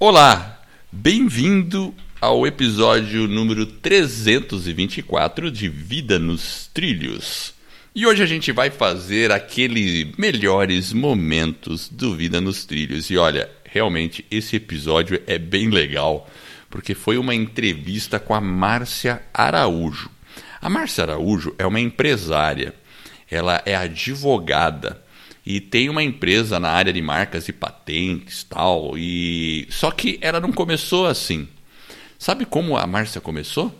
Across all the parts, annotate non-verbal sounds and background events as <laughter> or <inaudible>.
Olá, bem-vindo ao episódio número 324 de Vida nos Trilhos. E hoje a gente vai fazer aqueles melhores momentos do Vida nos Trilhos. E olha, realmente esse episódio é bem legal, porque foi uma entrevista com a Márcia Araújo. A Márcia Araújo é uma empresária, ela é advogada e tem uma empresa na área de marcas e patentes tal e só que ela não começou assim. Sabe como a Márcia começou?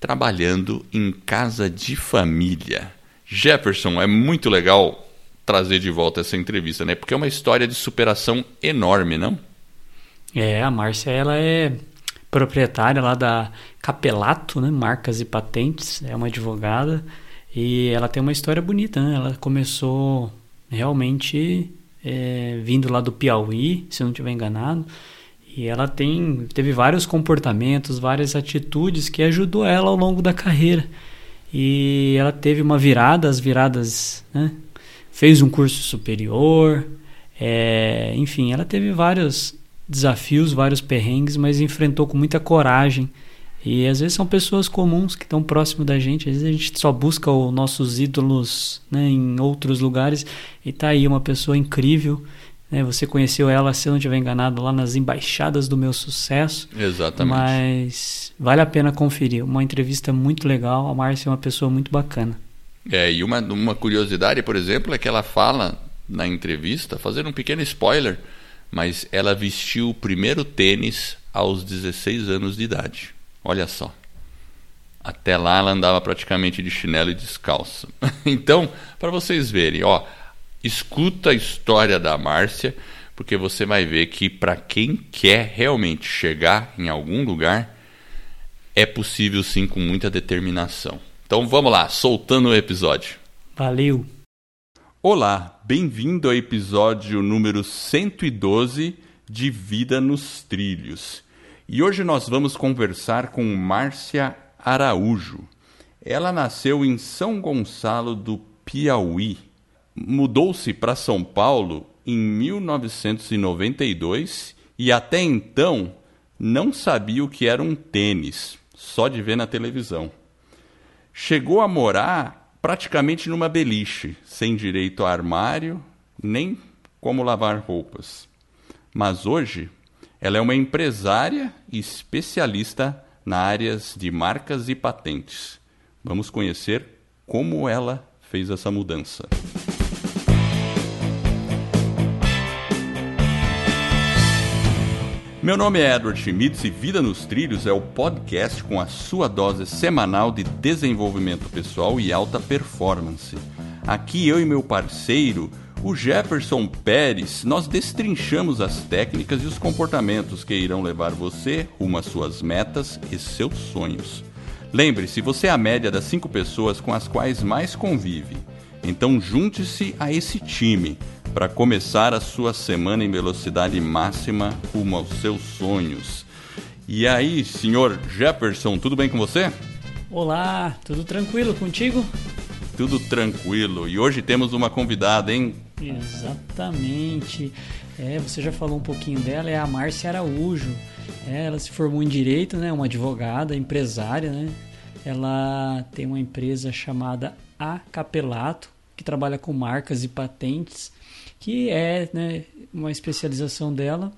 Trabalhando em casa de família. Jefferson é muito legal trazer de volta essa entrevista né? Porque é uma história de superação enorme não? É a Márcia ela é proprietária lá da Capelato né? Marcas e patentes é uma advogada. E ela tem uma história bonita né? Ela começou realmente é, vindo lá do Piauí, se não estiver enganado. E ela tem, teve vários comportamentos, várias atitudes que ajudou ela ao longo da carreira. E ela teve uma virada, as viradas, né? fez um curso superior, é, enfim, ela teve vários desafios, vários perrengues, mas enfrentou com muita coragem e às vezes são pessoas comuns que estão próximo da gente. Às vezes a gente só busca os nossos ídolos né, em outros lugares e tá aí uma pessoa incrível. Né? Você conheceu ela, se eu não estiver enganado, lá nas embaixadas do meu sucesso. Exatamente. Mas vale a pena conferir. Uma entrevista muito legal. A Márcia é uma pessoa muito bacana. É, e uma, uma curiosidade, por exemplo, é que ela fala na entrevista, fazendo um pequeno spoiler, mas ela vestiu o primeiro tênis aos 16 anos de idade. Olha só. Até lá ela andava praticamente de chinelo e descalço. <laughs> então, para vocês verem, ó, escuta a história da Márcia, porque você vai ver que para quem quer realmente chegar em algum lugar, é possível sim com muita determinação. Então vamos lá, soltando o episódio. Valeu. Olá, bem-vindo ao episódio número 112 de Vida nos Trilhos. E hoje nós vamos conversar com Márcia Araújo. Ela nasceu em São Gonçalo do Piauí. Mudou-se para São Paulo em 1992 e até então não sabia o que era um tênis, só de ver na televisão. Chegou a morar praticamente numa beliche, sem direito a armário, nem como lavar roupas. Mas hoje ela é uma empresária especialista na áreas de marcas e patentes. Vamos conhecer como ela fez essa mudança. Meu nome é Edward Schmitz e Vida nos Trilhos é o podcast com a sua dose semanal de desenvolvimento pessoal e alta performance. Aqui eu e meu parceiro o Jefferson Pérez, nós destrinchamos as técnicas e os comportamentos que irão levar você rumo às suas metas e seus sonhos. Lembre-se, você é a média das cinco pessoas com as quais mais convive. Então junte-se a esse time para começar a sua semana em velocidade máxima rumo aos seus sonhos. E aí, senhor Jefferson, tudo bem com você? Olá, tudo tranquilo contigo? Tudo tranquilo. E hoje temos uma convidada, hein? Exatamente. É, você já falou um pouquinho dela, é a Márcia Araújo. É, ela se formou em direito, né, uma advogada, empresária, né? Ela tem uma empresa chamada A Capelato, que trabalha com marcas e patentes, que é, né, uma especialização dela.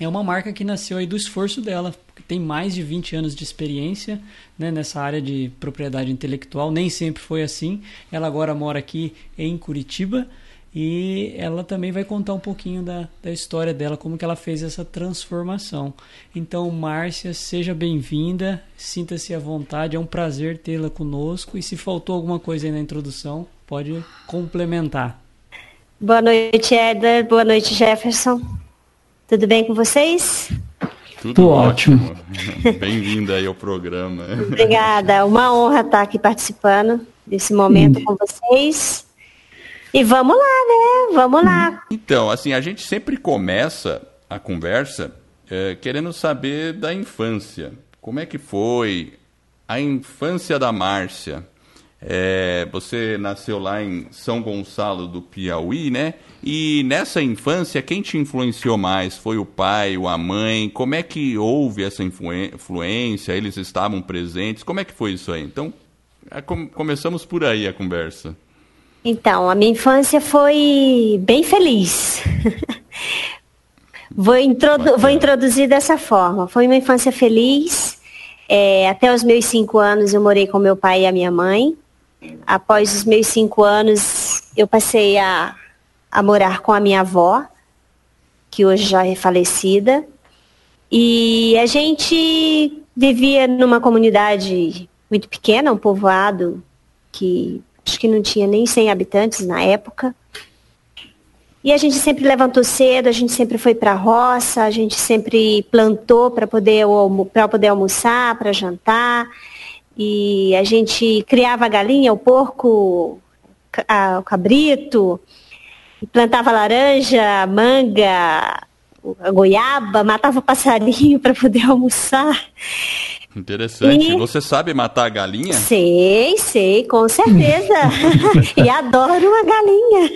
É uma marca que nasceu aí do esforço dela, tem mais de 20 anos de experiência né, nessa área de propriedade intelectual. Nem sempre foi assim. Ela agora mora aqui em Curitiba e ela também vai contar um pouquinho da, da história dela, como que ela fez essa transformação. Então, Márcia, seja bem-vinda, sinta-se à vontade, é um prazer tê-la conosco. E se faltou alguma coisa aí na introdução, pode complementar. Boa noite, Eder. Boa noite, Jefferson. Tudo bem com vocês? Tudo ótimo. <laughs> Bem-vinda aí ao programa. Obrigada, uma honra estar aqui participando desse momento com vocês. E vamos lá, né? Vamos lá. Então, assim, a gente sempre começa a conversa é, querendo saber da infância. Como é que foi a infância da Márcia? É, você nasceu lá em São Gonçalo do Piauí, né? E nessa infância, quem te influenciou mais? Foi o pai ou a mãe? Como é que houve essa influência? Eles estavam presentes? Como é que foi isso aí? Então, é, começamos por aí a conversa. Então, a minha infância foi bem feliz. <laughs> vou, introdu vou introduzir dessa forma. Foi uma infância feliz. É, até os meus cinco anos eu morei com meu pai e a minha mãe. Após os meus cinco anos, eu passei a, a morar com a minha avó, que hoje já é falecida. E a gente vivia numa comunidade muito pequena, um povoado que acho que não tinha nem 100 habitantes na época. E a gente sempre levantou cedo, a gente sempre foi para a roça, a gente sempre plantou para poder, poder almoçar, para jantar. E a gente criava a galinha, o porco, a, o cabrito, plantava laranja, manga, goiaba, matava passarinho <laughs> para poder almoçar. Interessante. E... Você sabe matar a galinha? Sei, sei, com certeza. <laughs> e adoro uma galinha.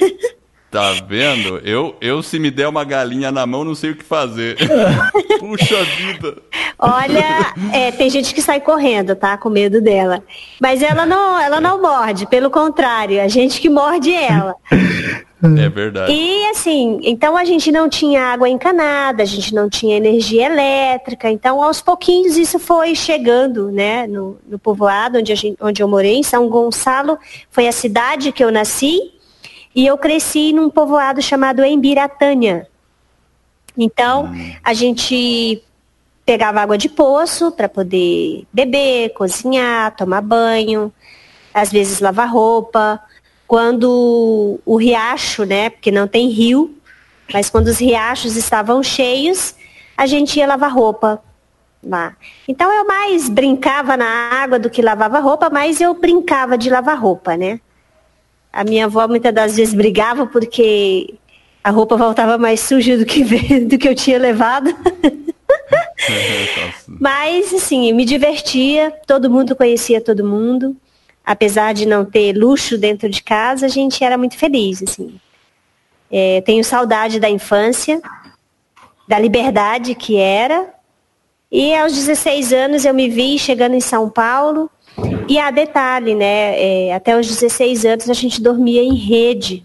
Tá vendo? Eu, eu, se me der uma galinha na mão, não sei o que fazer. <laughs> Puxa vida. Olha, é, tem gente que sai correndo, tá? Com medo dela. Mas ela não, ela não morde, pelo contrário, a gente que morde ela. <laughs> É verdade. E assim, então a gente não tinha água encanada, a gente não tinha energia elétrica, então aos pouquinhos isso foi chegando, né, no, no povoado onde, a gente, onde eu morei, em São Gonçalo, foi a cidade que eu nasci, e eu cresci num povoado chamado Embiratânia. Então, a gente pegava água de poço para poder beber, cozinhar, tomar banho, às vezes lavar roupa. Quando o riacho, né, porque não tem rio, mas quando os riachos estavam cheios, a gente ia lavar roupa lá. Então eu mais brincava na água do que lavava roupa, mas eu brincava de lavar roupa, né? A minha avó muitas das vezes brigava porque a roupa voltava mais suja do que, <laughs> do que eu tinha levado. <laughs> Mas, assim, me divertia, todo mundo conhecia todo mundo. Apesar de não ter luxo dentro de casa, a gente era muito feliz, assim. É, tenho saudade da infância, da liberdade que era. E aos 16 anos eu me vi chegando em São Paulo, e há detalhe, né? É, até os 16 anos a gente dormia em rede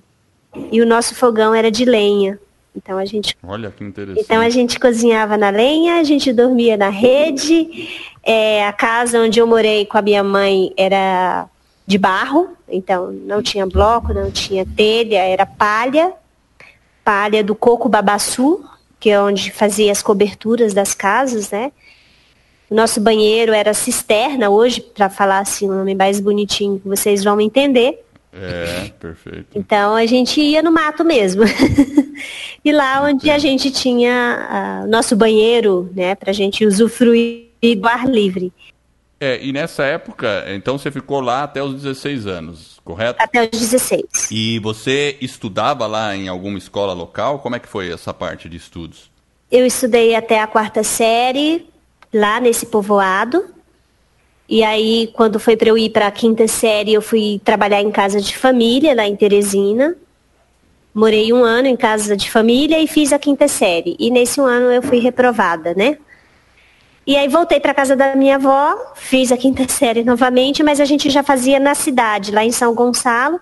e o nosso fogão era de lenha. Então a gente. Olha que interessante. Então a gente cozinhava na lenha, a gente dormia na rede. É, a casa onde eu morei com a minha mãe era de barro, então não tinha bloco, não tinha telha, era palha, palha do coco babaçu, que é onde fazia as coberturas das casas, né? O nosso banheiro era cisterna hoje, para falar assim um nome mais bonitinho que vocês vão entender. É, <laughs> perfeito. Então a gente ia no mato mesmo. <laughs> e lá onde a gente tinha o uh, nosso banheiro, né, para a gente usufruir do ar livre. É, e nessa época, então você ficou lá até os 16 anos, correto? Até os 16. E você estudava lá em alguma escola local? Como é que foi essa parte de estudos? Eu estudei até a quarta série, lá nesse povoado. E aí, quando foi para eu ir para a quinta série, eu fui trabalhar em casa de família, lá em Teresina. Morei um ano em casa de família e fiz a quinta série. E nesse um ano eu fui reprovada, né? E aí voltei para casa da minha avó, fiz a quinta série novamente, mas a gente já fazia na cidade, lá em São Gonçalo,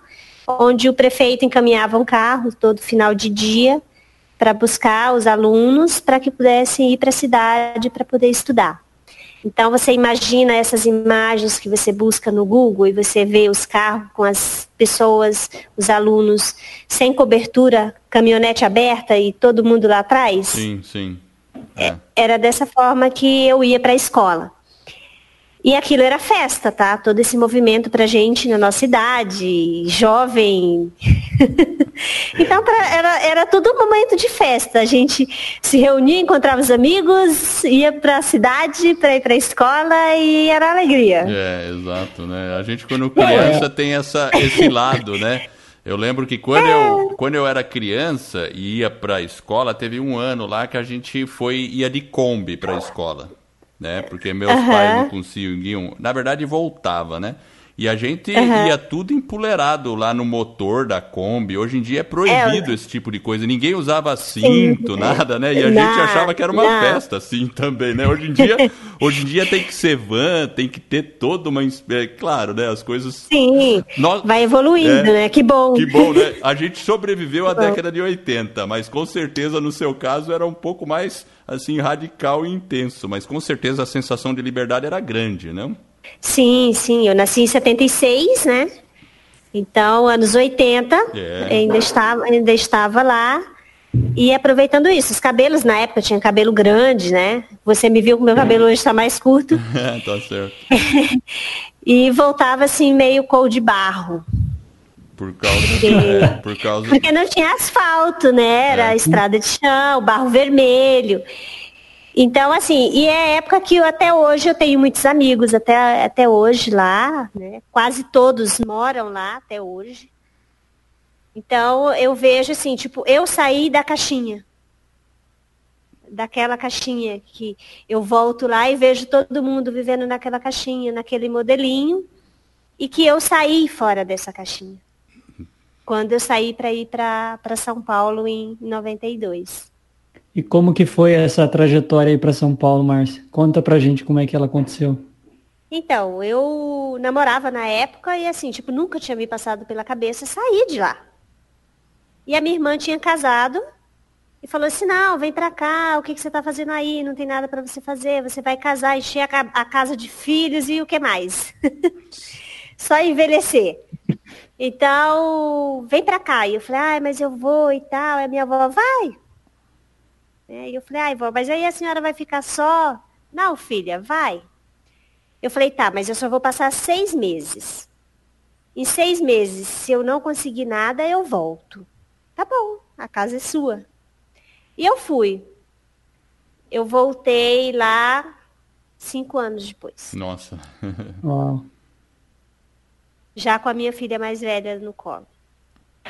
onde o prefeito encaminhava um carro todo final de dia para buscar os alunos para que pudessem ir para a cidade para poder estudar. Então você imagina essas imagens que você busca no Google e você vê os carros com as pessoas, os alunos sem cobertura, caminhonete aberta e todo mundo lá atrás? Sim, sim. É. Era dessa forma que eu ia para a escola. E aquilo era festa, tá? Todo esse movimento pra gente na nossa idade, jovem. <laughs> então pra, era, era tudo um momento de festa. A gente se reunia, encontrava os amigos, ia pra cidade pra ir pra escola e era alegria. É, exato, né? A gente quando criança é. tem essa, esse lado, né? <laughs> Eu lembro que quando, é. eu, quando eu era criança e ia para a escola, teve um ano lá que a gente foi ia de Kombi para a escola né? Porque meus uhum. pais não conseguiam. Na verdade, voltava, né? E a gente uhum. ia tudo empolerado lá no motor da Kombi. Hoje em dia é proibido é, esse tipo de coisa. Ninguém usava cinto, sim. nada, né? E a não, gente achava que era uma não. festa assim também, né? Hoje em dia, <laughs> hoje em dia tem que ser van, tem que ter toda uma, é, claro, né? As coisas Sim. Nós... Vai evoluindo, é, né? Que bom. Que bom, né? A gente sobreviveu à década de 80, mas com certeza no seu caso era um pouco mais assim radical e intenso, mas com certeza a sensação de liberdade era grande, não? Sim, sim. Eu nasci em 76, né? Então, anos 80, é. ainda, estava, ainda estava lá. E aproveitando isso, os cabelos na época tinha cabelo grande, né? Você me viu com meu cabelo hoje está mais curto. <laughs> tá certo. <laughs> e voltava assim meio cor de barro. Por causa, <laughs> é, por causa... Porque não tinha asfalto, né? Era é. estrada de chão, barro vermelho. Então, assim, e é época que eu, até hoje eu tenho muitos amigos, até, até hoje lá, né? Quase todos moram lá até hoje. Então, eu vejo assim, tipo, eu saí da caixinha. Daquela caixinha que eu volto lá e vejo todo mundo vivendo naquela caixinha, naquele modelinho, e que eu saí fora dessa caixinha. Quando eu saí para ir para São Paulo em 92. E como que foi essa trajetória aí para São Paulo, Márcia? Conta pra gente como é que ela aconteceu. Então, eu namorava na época e assim, tipo, nunca tinha me passado pela cabeça sair de lá. E a minha irmã tinha casado e falou assim, não, vem pra cá, o que, que você tá fazendo aí? Não tem nada para você fazer, você vai casar, encher a, casa de filhos e o que mais? <laughs> Só envelhecer. Então, vem pra cá. E eu falei, ah, mas eu vou e tal. E a minha avó, vai? E eu falei, ai, vó, mas aí a senhora vai ficar só? Não, filha, vai. Eu falei, tá, mas eu só vou passar seis meses. Em seis meses, se eu não conseguir nada, eu volto. Tá bom, a casa é sua. E eu fui. Eu voltei lá cinco anos depois. Nossa. <laughs> Uau. Já com a minha filha mais velha no colo.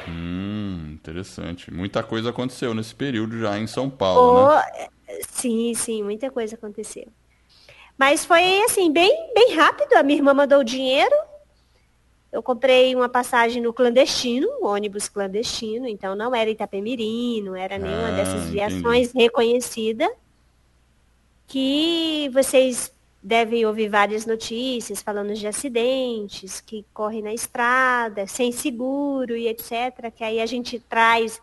Hum, interessante. Muita coisa aconteceu nesse período já em São Paulo, oh, né? Sim, sim, muita coisa aconteceu. Mas foi assim, bem, bem rápido. A minha irmã mandou o dinheiro. Eu comprei uma passagem no clandestino, um ônibus clandestino, então não era Itapemirim, não era nenhuma ah, dessas viações reconhecida. Que vocês devem ouvir várias notícias falando de acidentes que correm na estrada, sem seguro e etc. Que aí a gente traz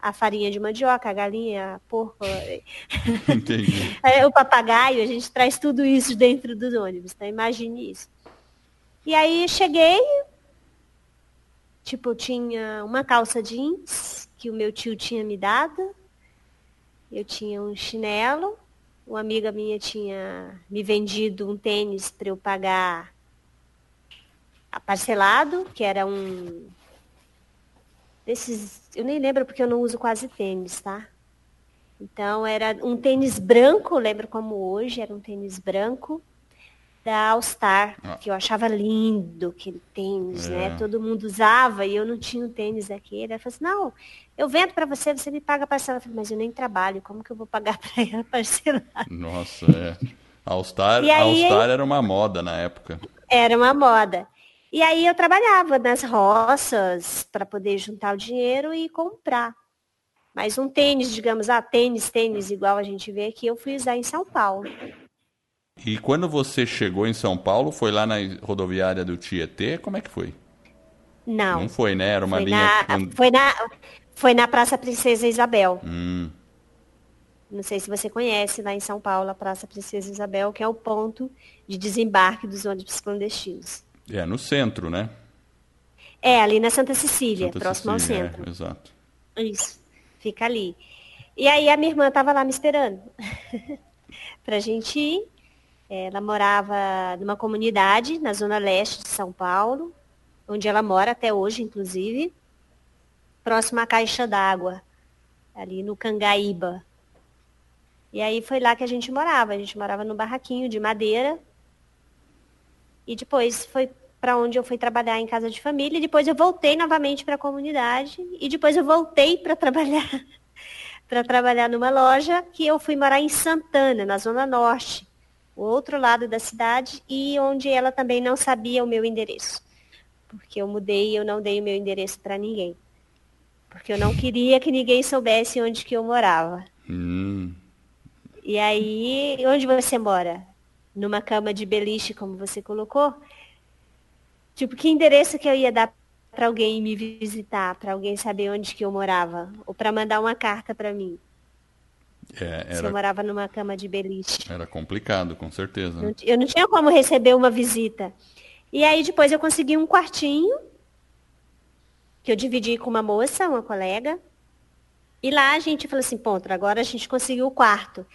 a farinha de mandioca, a galinha, a porco, <laughs> <laughs> é, o papagaio, a gente traz tudo isso dentro dos ônibus, então imagine isso. E aí cheguei, tipo, tinha uma calça jeans que o meu tio tinha me dado, eu tinha um chinelo, uma amiga minha tinha me vendido um tênis para eu pagar parcelado, que era um desses, eu nem lembro porque eu não uso quase tênis, tá? Então era um tênis branco, lembro como hoje, era um tênis branco da All Star, ah. que eu achava lindo aquele tênis, né? é. né? Todo mundo usava e eu não tinha um tênis daquele. Ela falou assim, não, eu vendo para você, você me paga parcela. Eu falei, mas eu nem trabalho, como que eu vou pagar <laughs> para ela parcelar? Nossa, é. All Star, aí, All Star era uma moda na época. Era uma moda. E aí eu trabalhava nas roças para poder juntar o dinheiro e comprar. Mas um tênis, digamos, ah, tênis, tênis, igual a gente vê aqui, eu fui usar em São Paulo. E quando você chegou em São Paulo, foi lá na rodoviária do Tietê? Como é que foi? Não. Não foi, né? Era uma foi linha. Na, foi, na, foi na Praça Princesa Isabel. Hum. Não sei se você conhece lá em São Paulo a Praça Princesa Isabel, que é o ponto de desembarque dos ônibus clandestinos. É, no centro, né? É, ali na Santa Cecília, Santa próximo Cecília, ao centro. É, exato. Isso, fica ali. E aí a minha irmã estava lá me esperando <laughs> para gente ir. Ela morava numa comunidade na zona leste de São Paulo, onde ela mora até hoje, inclusive, próximo à caixa d'água, ali no Cangaíba. E aí foi lá que a gente morava. A gente morava no barraquinho de madeira. E depois foi para onde eu fui trabalhar em casa de família. E depois eu voltei novamente para a comunidade. E depois eu voltei para trabalhar <laughs> para trabalhar numa loja que eu fui morar em Santana, na zona norte o outro lado da cidade e onde ela também não sabia o meu endereço. porque eu mudei e eu não dei o meu endereço para ninguém. Porque eu não queria que ninguém soubesse onde que eu morava. Hum. E aí, onde você mora? Numa cama de beliche, como você colocou? Tipo, que endereço que eu ia dar para alguém me visitar, para alguém saber onde que eu morava, ou para mandar uma carta para mim? É, Se eu morava numa cama de beliche. Era complicado, com certeza. Não, eu não tinha como receber uma visita. E aí depois eu consegui um quartinho que eu dividi com uma moça, uma colega. E lá a gente falou assim, ponto, agora a gente conseguiu o quarto.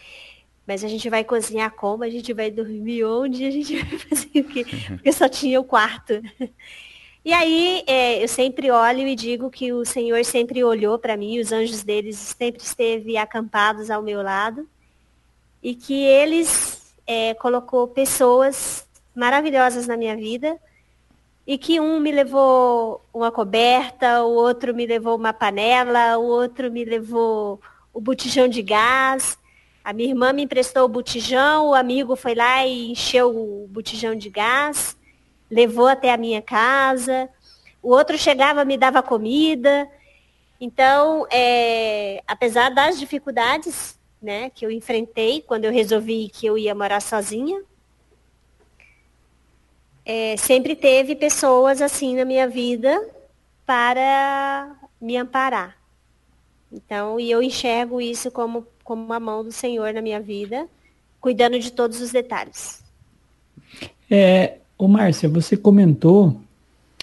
Mas a gente vai cozinhar como? A gente vai dormir onde? A gente vai <laughs> fazer o quê? <laughs> Porque só tinha o quarto. E aí é, eu sempre olho e digo que o Senhor sempre olhou para mim, os anjos deles sempre esteve acampados ao meu lado. E que eles é, colocou pessoas maravilhosas na minha vida e que um me levou uma coberta, o outro me levou uma panela, o outro me levou o botijão de gás. A minha irmã me emprestou o botijão, o amigo foi lá e encheu o botijão de gás, levou até a minha casa. O outro chegava, me dava comida. Então, é, apesar das dificuldades né, que eu enfrentei quando eu resolvi que eu ia morar sozinha, é, sempre teve pessoas assim na minha vida para me amparar. Então, e eu enxergo isso como, como uma mão do Senhor na minha vida, cuidando de todos os detalhes. É, ô Márcia, você comentou,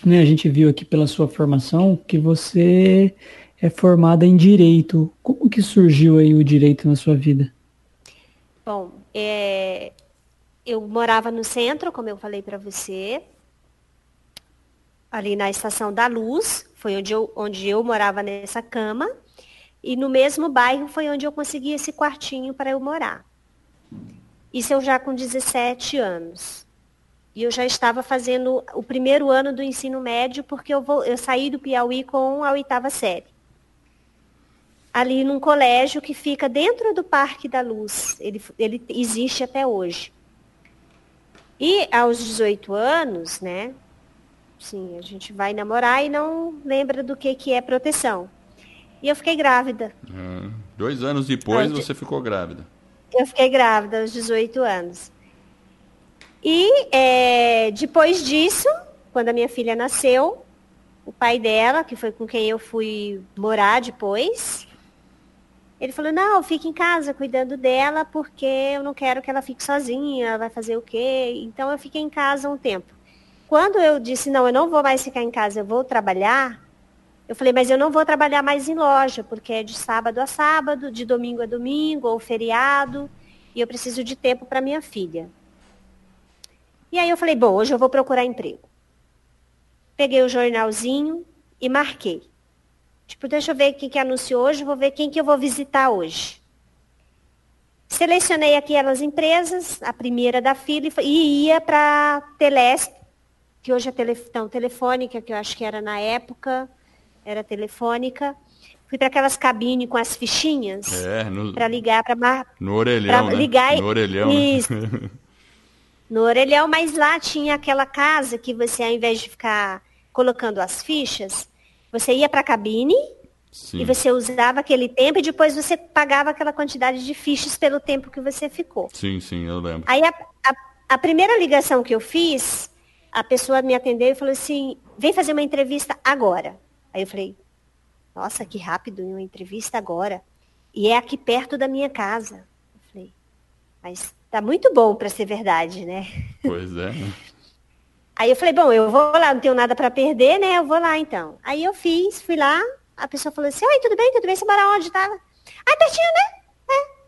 né, a gente viu aqui pela sua formação, que você é formada em Direito. Como que surgiu aí o Direito na sua vida? Bom, é, eu morava no centro, como eu falei para você, ali na Estação da Luz, foi onde eu, onde eu morava nessa cama, e no mesmo bairro foi onde eu consegui esse quartinho para eu morar. Isso eu já com 17 anos. E eu já estava fazendo o primeiro ano do ensino médio, porque eu, vou, eu saí do Piauí com a oitava série. Ali num colégio que fica dentro do Parque da Luz. Ele, ele existe até hoje. E aos 18 anos, né? Sim, a gente vai namorar e não lembra do que, que é proteção. E eu fiquei grávida. Uhum. Dois anos depois você ficou grávida. Eu fiquei grávida aos 18 anos. E é, depois disso, quando a minha filha nasceu, o pai dela, que foi com quem eu fui morar depois, ele falou, não, fique em casa cuidando dela, porque eu não quero que ela fique sozinha, vai fazer o quê? Então eu fiquei em casa um tempo. Quando eu disse, não, eu não vou mais ficar em casa, eu vou trabalhar, eu falei, mas eu não vou trabalhar mais em loja, porque é de sábado a sábado, de domingo a domingo, ou feriado, e eu preciso de tempo para minha filha. E aí eu falei, bom, hoje eu vou procurar emprego. Peguei o jornalzinho e marquei. Tipo, deixa eu ver quem que anunciou hoje, vou ver quem que eu vou visitar hoje. Selecionei aquelas empresas, a primeira da fila, e ia para a Telesp, que hoje é telefone, telefônica, que eu acho que era na época, era telefônica. Fui para aquelas cabines com as fichinhas é, para ligar para mar... no orelhão, né? ligar no orelhão. Isso. <laughs> No orelhão, mas lá tinha aquela casa que você ao invés de ficar colocando as fichas, você ia para a cabine Sim. e você usava aquele tempo e depois você pagava aquela quantidade de fichas pelo tempo que você ficou. Sim, sim, eu lembro. Aí a, a, a primeira ligação que eu fiz, a pessoa me atendeu e falou assim, vem fazer uma entrevista agora. Aí eu falei, nossa, que rápido, uma entrevista agora. E é aqui perto da minha casa. Eu falei, mas tá muito bom para ser verdade, né? Pois é. Aí eu falei, bom, eu vou lá, não tenho nada para perder, né? Eu vou lá então. Aí eu fiz, fui lá, a pessoa falou assim, oi, tudo bem, tudo bem, você mora onde? Tá? Ah, pertinho, né? É.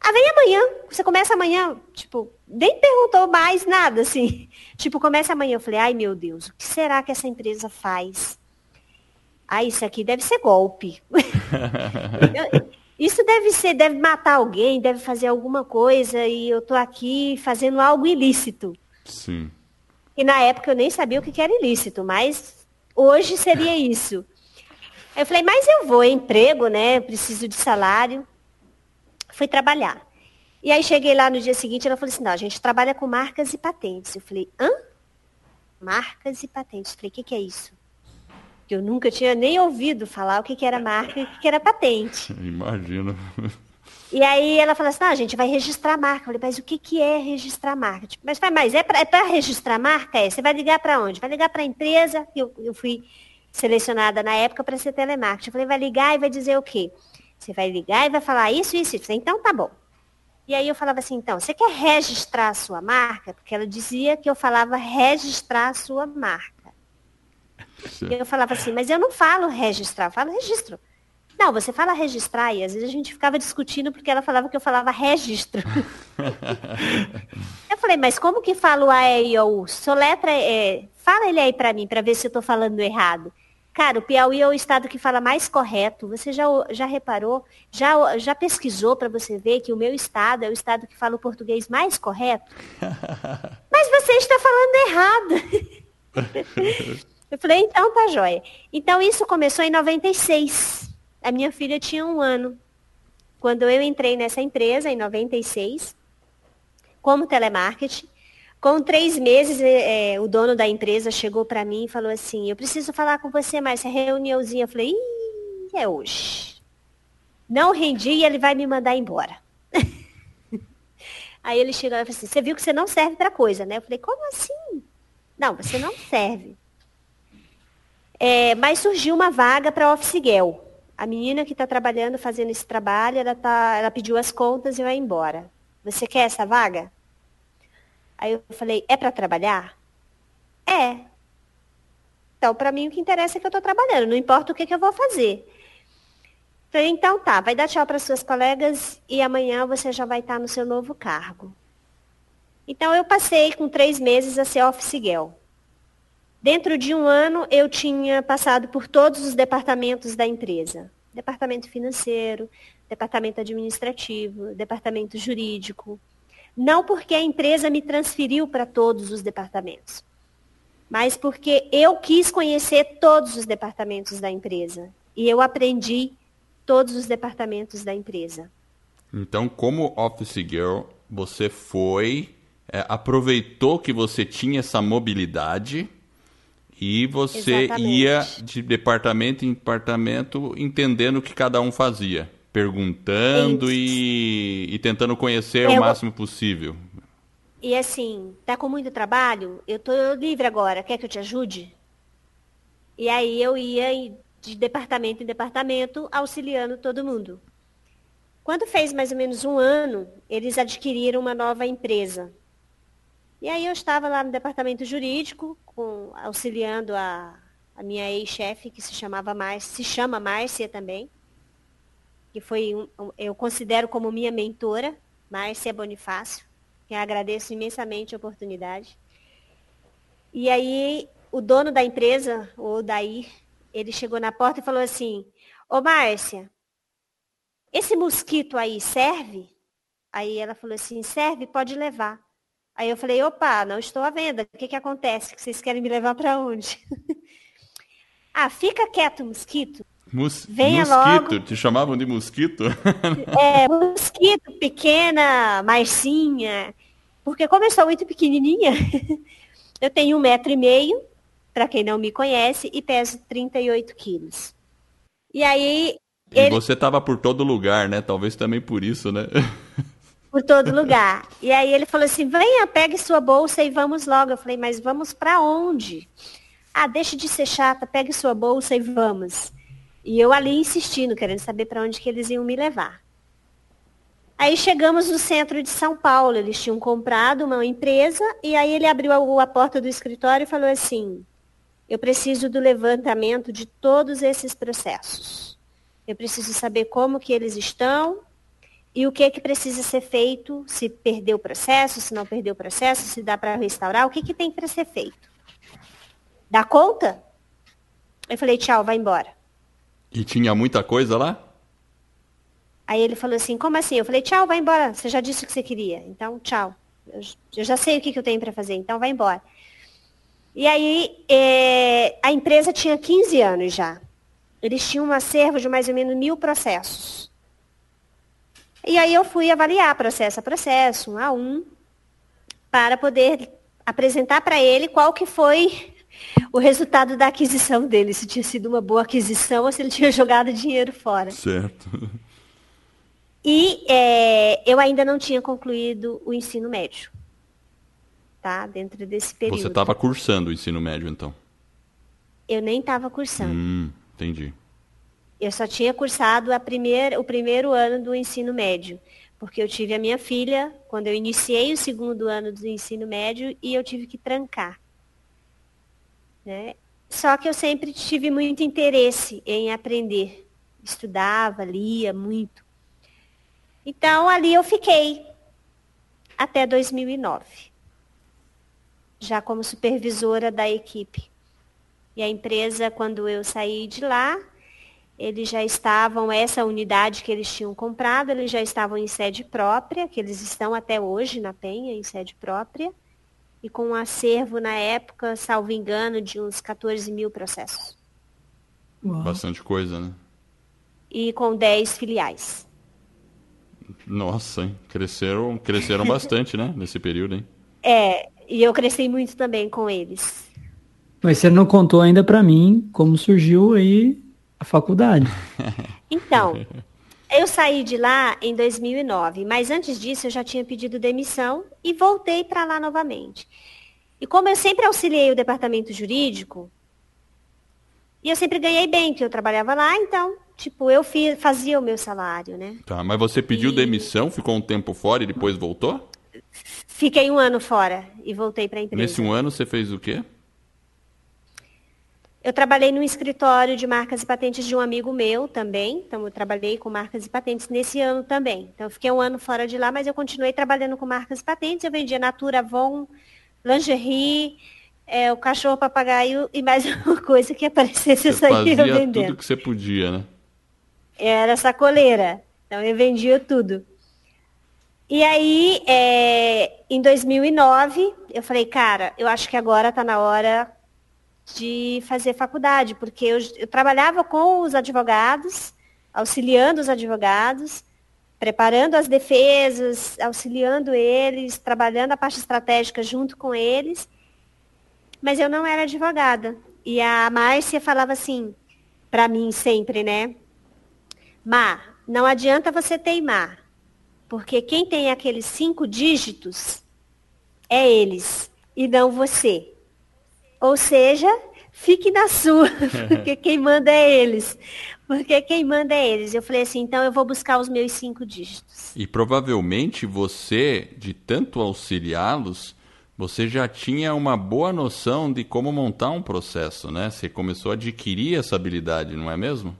Ah, vem amanhã. Você começa amanhã, tipo, nem perguntou mais nada, assim. <laughs> Tipo, começa amanhã. Eu falei, ai meu Deus, o que será que essa empresa faz? Ah, isso aqui deve ser golpe. <laughs> isso deve ser, deve matar alguém, deve fazer alguma coisa e eu tô aqui fazendo algo ilícito. Sim. E na época eu nem sabia o que era ilícito, mas hoje seria <laughs> isso. Eu falei, mas eu vou, é emprego, né? Preciso de salário. Fui trabalhar. E aí cheguei lá no dia seguinte, ela falou assim, não, a gente trabalha com marcas e patentes. Eu falei, hã? marcas e patentes. Falei, o que, que é isso? Que eu nunca tinha nem ouvido falar o que, que era marca e o que, que era patente. <laughs> Imagino. E aí ela falou assim, ah, a gente vai registrar marca. Eu falei, mas o que, que é registrar marca? Tipo, mas, mas é para é registrar marca? É, você vai ligar para onde? Vai ligar para a empresa, eu, eu fui selecionada na época para ser telemarketing. Eu falei, vai ligar e vai dizer o quê? Você vai ligar e vai falar isso, isso, isso. Então tá bom. E aí eu falava assim, então, você quer registrar a sua marca? Porque ela dizia que eu falava registrar a sua marca. E eu falava assim, mas eu não falo registrar, eu falo registro. Não, você fala registrar e às vezes a gente ficava discutindo porque ela falava que eu falava registro. <laughs> eu falei, mas como que falo A, E, I, O, U? Soletra, é, fala ele aí para mim, para ver se eu estou falando errado. Cara, o Piauí é o estado que fala mais correto. Você já, já reparou? Já, já pesquisou para você ver que o meu estado é o estado que fala o português mais correto? <laughs> Mas você está falando errado. <laughs> eu falei, então tá jóia. Então isso começou em 96. A minha filha tinha um ano. Quando eu entrei nessa empresa, em 96, como telemarketing, com três meses, é, o dono da empresa chegou para mim e falou assim, eu preciso falar com você mais, essa reuniãozinha. Eu falei, é hoje. Não rendi e ele vai me mandar embora. <laughs> Aí ele chegou e falou assim, você viu que você não serve para coisa, né? Eu falei, como assim? Não, você não serve. É, mas surgiu uma vaga para Office Girl. A menina que está trabalhando, fazendo esse trabalho, ela, tá, ela pediu as contas e vai embora. Você quer essa vaga? Aí eu falei, é para trabalhar? É. Então, para mim, o que interessa é que eu estou trabalhando, não importa o que, que eu vou fazer. Falei, então tá, vai dar tchau para suas colegas e amanhã você já vai estar no seu novo cargo. Então, eu passei com três meses a ser office girl. Dentro de um ano, eu tinha passado por todos os departamentos da empresa. Departamento financeiro, departamento administrativo, departamento jurídico. Não porque a empresa me transferiu para todos os departamentos, mas porque eu quis conhecer todos os departamentos da empresa. E eu aprendi todos os departamentos da empresa. Então, como Office Girl, você foi, é, aproveitou que você tinha essa mobilidade e você Exatamente. ia de departamento em departamento entendendo o que cada um fazia, perguntando e, e, tentando conhecer Eu... o máximo possível. E assim, tá com muito trabalho? Eu tô livre agora, quer que eu te ajude? E aí eu ia de departamento em departamento auxiliando todo mundo. Quando fez mais ou menos um ano, eles adquiriram uma nova empresa. E aí eu estava lá no departamento jurídico, com, auxiliando a, a minha ex-chefe, que se chamava Márcia, se chama Márcia também, que foi, um, eu considero como minha mentora, Márcia Bonifácio, que agradeço imensamente a oportunidade. E aí o dono da empresa, o Daí, ele chegou na porta e falou assim, ô Márcia, esse mosquito aí serve? Aí ela falou assim, serve, pode levar. Aí eu falei, opa, não estou à venda. O que, que acontece? Que vocês querem me levar para onde? <laughs> ah, fica quieto, mosquito. Mus Venha mosquito, logo. te chamavam de mosquito? <laughs> é, mosquito, pequena, Marcinha. Porque como eu sou muito pequenininha, <laughs> eu tenho um metro e meio, para quem não me conhece, e peso 38 quilos. E aí... E ele... você estava por todo lugar, né? Talvez também por isso, né? Por todo lugar. E aí ele falou assim: venha, pegue sua bolsa e vamos logo. Eu falei, mas vamos para onde? Ah, deixe de ser chata, pegue sua bolsa e vamos. E eu ali insistindo, querendo saber para onde que eles iam me levar. Aí chegamos no centro de São Paulo, eles tinham comprado uma empresa e aí ele abriu a, a porta do escritório e falou assim: eu preciso do levantamento de todos esses processos. Eu preciso saber como que eles estão, e o que é que precisa ser feito, se perdeu o processo, se não perdeu o processo, se dá para restaurar, o que, que tem para ser feito. Dá conta? Eu falei, tchau, vai embora. E tinha muita coisa lá? Aí ele falou assim, como assim? Eu falei, tchau, vai embora. Você já disse o que você queria. Então, tchau. Eu, eu já sei o que, que eu tenho para fazer, então vai embora. E aí, é, a empresa tinha 15 anos já. Eles tinham um acervo de mais ou menos mil processos. E aí eu fui avaliar processo a processo, um a um, para poder apresentar para ele qual que foi <laughs> o resultado da aquisição dele, se tinha sido uma boa aquisição ou se ele tinha <laughs> jogado dinheiro fora. Certo. E é, eu ainda não tinha concluído o ensino médio. Tá? Dentro desse período. Você estava cursando o ensino médio, então? Eu nem estava cursando. Hum, entendi. Eu só tinha cursado a primeira, o primeiro ano do ensino médio, porque eu tive a minha filha quando eu iniciei o segundo ano do ensino médio e eu tive que trancar. Né? Só que eu sempre tive muito interesse em aprender. Estudava, lia muito. Então ali eu fiquei até 2009, já como supervisora da equipe. E a empresa, quando eu saí de lá, eles já estavam, essa unidade que eles tinham comprado, eles já estavam em sede própria, que eles estão até hoje na Penha, em sede própria, e com um acervo na época, salvo engano, de uns 14 mil processos. Uau. Bastante coisa, né? E com 10 filiais. Nossa, hein? Cresceram, cresceram <laughs> bastante, né? Nesse período, hein? É, e eu cresci muito também com eles. Mas você não contou ainda para mim como surgiu aí a faculdade. <laughs> Então, eu saí de lá em 2009, mas antes disso eu já tinha pedido demissão e voltei para lá novamente. E como eu sempre auxiliei o departamento jurídico, e eu sempre ganhei bem, que eu trabalhava lá, então, tipo, eu fazia o meu salário, né? Tá, mas você pediu e... demissão, ficou um tempo fora e depois voltou? Fiquei um ano fora e voltei para a empresa. Nesse um ano você fez o quê? Eu trabalhei no escritório de marcas e patentes de um amigo meu também. Então, eu trabalhei com marcas e patentes nesse ano também. Então, eu fiquei um ano fora de lá, mas eu continuei trabalhando com marcas e patentes. Eu vendia Natura, Avon, lingerie, é, o cachorro papagaio e mais <laughs> uma coisa que aparecesse você eu saía fazia vendendo. tudo que você podia, né? Era sacoleira. Então, eu vendia tudo. E aí, é, em 2009, eu falei, cara, eu acho que agora está na hora de fazer faculdade, porque eu, eu trabalhava com os advogados, auxiliando os advogados, preparando as defesas, auxiliando eles, trabalhando a parte estratégica junto com eles, mas eu não era advogada. E a Márcia falava assim, para mim sempre, né? Mar, não adianta você teimar, porque quem tem aqueles cinco dígitos é eles e não você. Ou seja, fique na sua, <laughs> porque quem manda é eles. Porque quem manda é eles. Eu falei assim, então eu vou buscar os meus cinco dígitos. E provavelmente você, de tanto auxiliá-los, você já tinha uma boa noção de como montar um processo, né? Você começou a adquirir essa habilidade, não é mesmo?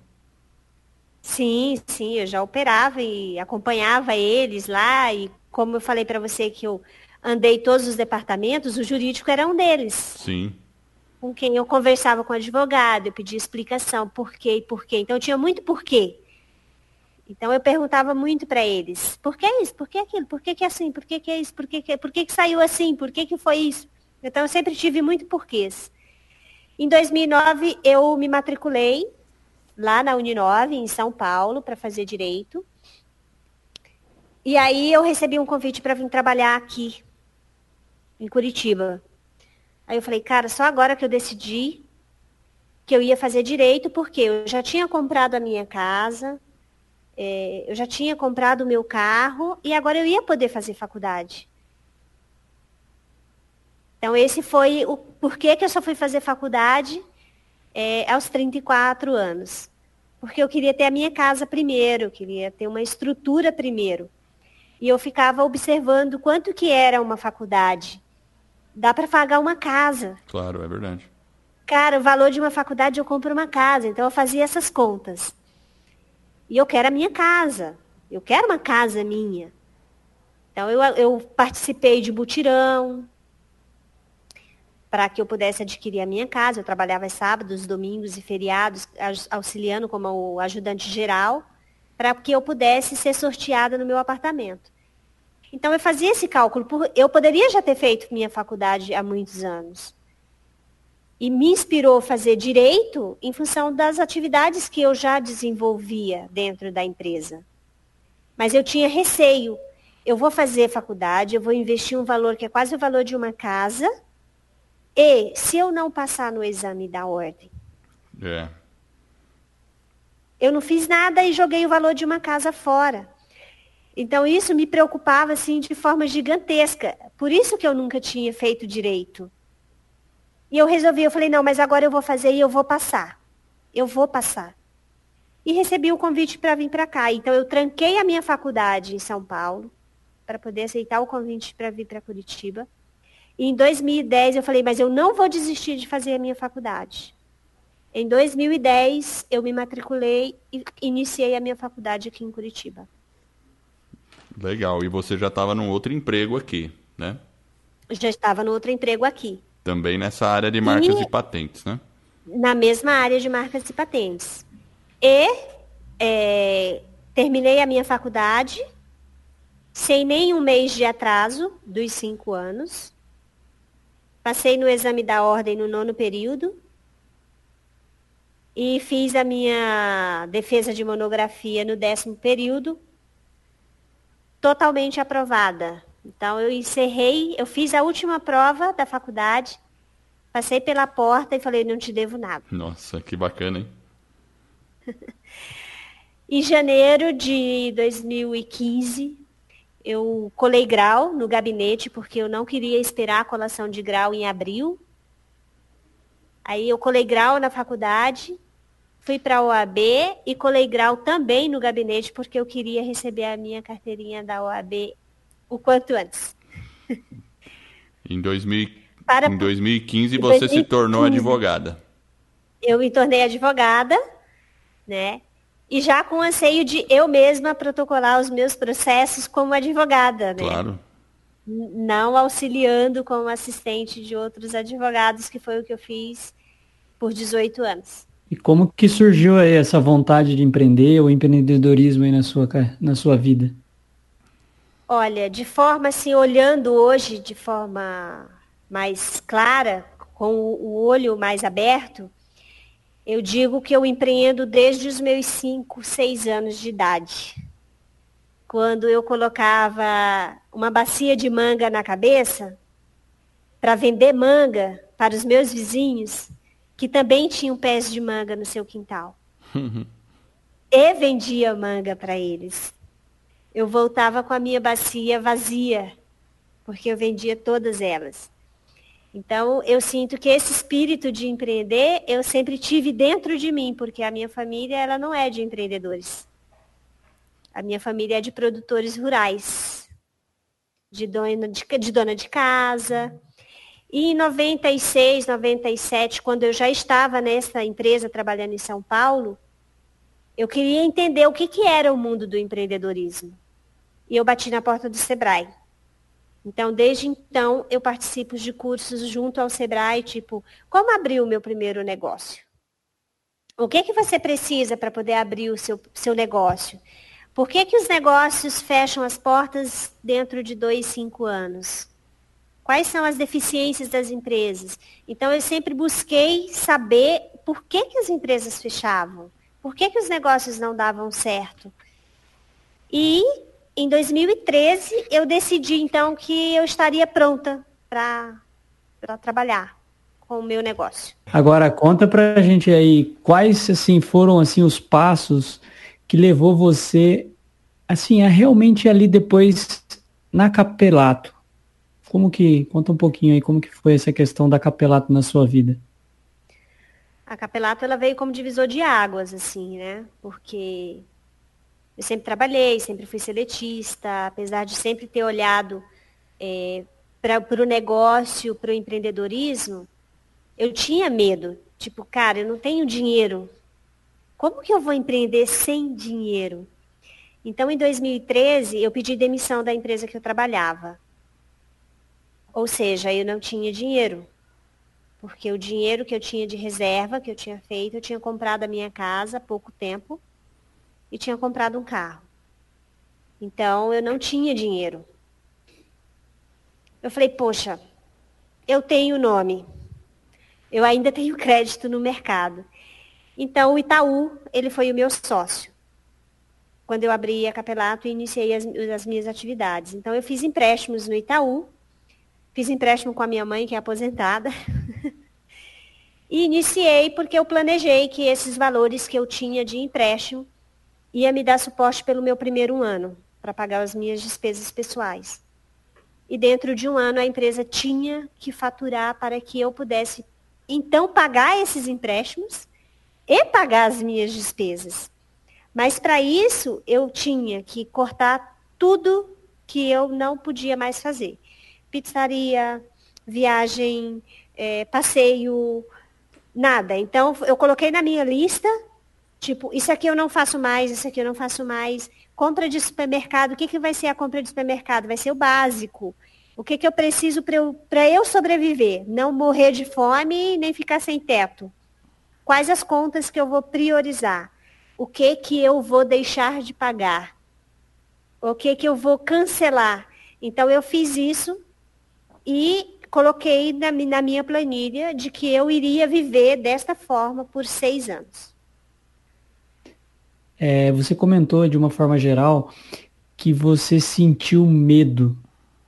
Sim, sim, eu já operava e acompanhava eles lá e como eu falei para você que eu andei todos os departamentos, o jurídico era um deles. Sim com quem eu conversava com o advogado, eu pedia explicação, por quê e por quê. Então, tinha muito porquê. Então, eu perguntava muito para eles, por que isso? Por que aquilo? Por que, que é assim? Por que, que é isso? Por que, que, por que, que saiu assim? Por que, que foi isso? Então, eu sempre tive muito porquês. Em 2009, eu me matriculei lá na Uninove, em São Paulo, para fazer direito. E aí, eu recebi um convite para vir trabalhar aqui, em Curitiba. Aí eu falei, cara, só agora que eu decidi que eu ia fazer direito, porque eu já tinha comprado a minha casa, é, eu já tinha comprado o meu carro e agora eu ia poder fazer faculdade. Então, esse foi o porquê que eu só fui fazer faculdade é, aos 34 anos. Porque eu queria ter a minha casa primeiro, eu queria ter uma estrutura primeiro. E eu ficava observando quanto que era uma faculdade dá para pagar uma casa. Claro, é verdade. Cara, o valor de uma faculdade eu compro uma casa, então eu fazia essas contas. E eu quero a minha casa. Eu quero uma casa minha. Então eu, eu participei de butirão para que eu pudesse adquirir a minha casa. Eu trabalhava sábados, domingos e feriados, auxiliando como ajudante geral, para que eu pudesse ser sorteada no meu apartamento. Então eu fazia esse cálculo. Eu poderia já ter feito minha faculdade há muitos anos. E me inspirou a fazer direito em função das atividades que eu já desenvolvia dentro da empresa. Mas eu tinha receio. eu vou fazer faculdade, eu vou investir um valor que é quase o valor de uma casa, e se eu não passar no exame da ordem, É. eu não fiz nada e joguei o valor de uma casa fora. Então isso me preocupava assim de forma gigantesca. Por isso que eu nunca tinha feito direito. E eu resolvi, eu falei, não, mas agora eu vou fazer e eu vou passar. Eu vou passar. E recebi o convite para vir para cá. Então eu tranquei a minha faculdade em São Paulo para poder aceitar o convite para vir para Curitiba. E em 2010 eu falei, mas eu não vou desistir de fazer a minha faculdade. Em 2010 eu me matriculei e iniciei a minha faculdade aqui em Curitiba. Legal. E você já estava num outro emprego aqui, né? Já estava no outro emprego aqui, Também nessa área de marcas E- e patentes, né? na mesma área de marcas e patentes. E é, terminei a minha faculdade sem nenhum mês de atraso dos cinco anos. Passei no exame da ordem no nono período. E fiz a minha defesa de monografia no décimo período, totalmente aprovada. Então, eu encerrei, eu fiz a última prova da faculdade, passei pela porta e falei, não te devo nada. Nossa, que bacana, hein? <laughs> Em janeiro de 2015, eu colei grau no gabinete, porque eu não queria esperar a colação de grau em abril. Aí eu colei grau na faculdade, fui para a OAB e colei grau também no gabinete, porque eu queria receber a minha carteirinha da OAB o quanto antes. <laughs> Em, 2000, Para- em 2015 Em você se tornou 2015. advogada. Eu me tornei advogada, né? E já com anseio de eu mesma protocolar os meus processos como advogada, né? Claro. Não auxiliando como assistente de outros advogados, que foi o que eu fiz por 18 anos. E como que surgiu aí essa vontade de empreender, o empreendedorismo aí na sua, na sua vida? Olha, de forma assim, olhando hoje de forma mais clara, com o o olho mais aberto, eu digo que eu empreendo desde os meus 5, 6 anos de idade. Quando eu colocava uma bacia de manga na cabeça para vender manga para os meus vizinhos, que também tinham pés de manga no seu quintal. E vendia manga para eles eu voltava com a minha bacia vazia, porque eu vendia todas elas. Então, eu sinto que esse espírito de empreender eu sempre tive dentro de mim, porque a minha família ela não é de empreendedores. A minha família é de produtores rurais, de dona de, de dona de casa. E em 96, 97, quando eu já estava nessa empresa trabalhando em São Paulo, eu queria entender o que, que era o mundo do empreendedorismo. E eu bati na porta do Sebrae. Então, desde então, eu participo de cursos junto ao Sebrae, tipo, como abrir o meu primeiro negócio? O que, que você precisa para poder abrir o seu, seu negócio? Por que, que os negócios fecham as portas dentro de dois, cinco anos? Quais são as deficiências das empresas? Então, eu sempre busquei saber por que, que as empresas fechavam. Por que, que os negócios não davam certo? E em 2013 eu decidi então que eu estaria pronta para trabalhar com o meu negócio. Agora conta pra gente aí quais assim foram assim os passos que levou você assim a realmente ali depois na Capelato. Como que conta um pouquinho aí como que foi essa questão da Capelato na sua vida? A Capelato ela veio como divisor de águas assim, né? Porque eu sempre trabalhei, sempre fui seletista, apesar de sempre ter olhado é, para o negócio, para o empreendedorismo, eu tinha medo. Tipo, cara, eu não tenho dinheiro. Como que eu vou empreender sem dinheiro? Então, em 2013, eu pedi demissão da empresa que eu trabalhava. Ou seja, eu não tinha dinheiro. Porque o dinheiro que eu tinha de reserva, que eu tinha feito, eu tinha comprado a minha casa há pouco tempo e tinha comprado um carro. Então, eu não tinha dinheiro. Eu falei, poxa, eu tenho nome. Eu ainda <laughs> tenho crédito no mercado. Então, o Itaú, ele foi o meu sócio. quando eu abri a Capelato e iniciei as, as minhas atividades. Então, eu fiz empréstimos no Itaú, fiz empréstimo com a minha mãe, que é aposentada, <laughs> e iniciei porque eu planejei que esses valores que eu tinha de empréstimo ia me dar suporte pelo meu primeiro ano, para pagar as minhas despesas pessoais. E dentro de um ano a empresa tinha que faturar para que eu pudesse então pagar esses empréstimos e pagar as minhas despesas. Mas para isso eu tinha que cortar tudo que eu não podia mais fazer. Pizzaria, viagem, é, passeio, nada. Então eu coloquei na minha lista, tipo, isso aqui eu não faço mais, isso aqui eu não faço mais. Compra de supermercado, o que, que vai ser a compra de supermercado? Vai ser o básico. O que, que eu preciso para eu, eu sobreviver? Não morrer de fome nem ficar sem teto. Quais as contas que eu vou priorizar? o que que eu vou deixar de pagar, o que que eu vou cancelar. Então eu fiz isso e coloquei na, na minha planilha de que eu iria viver desta forma por seis anos. É, você comentou de uma forma geral que você sentiu medo,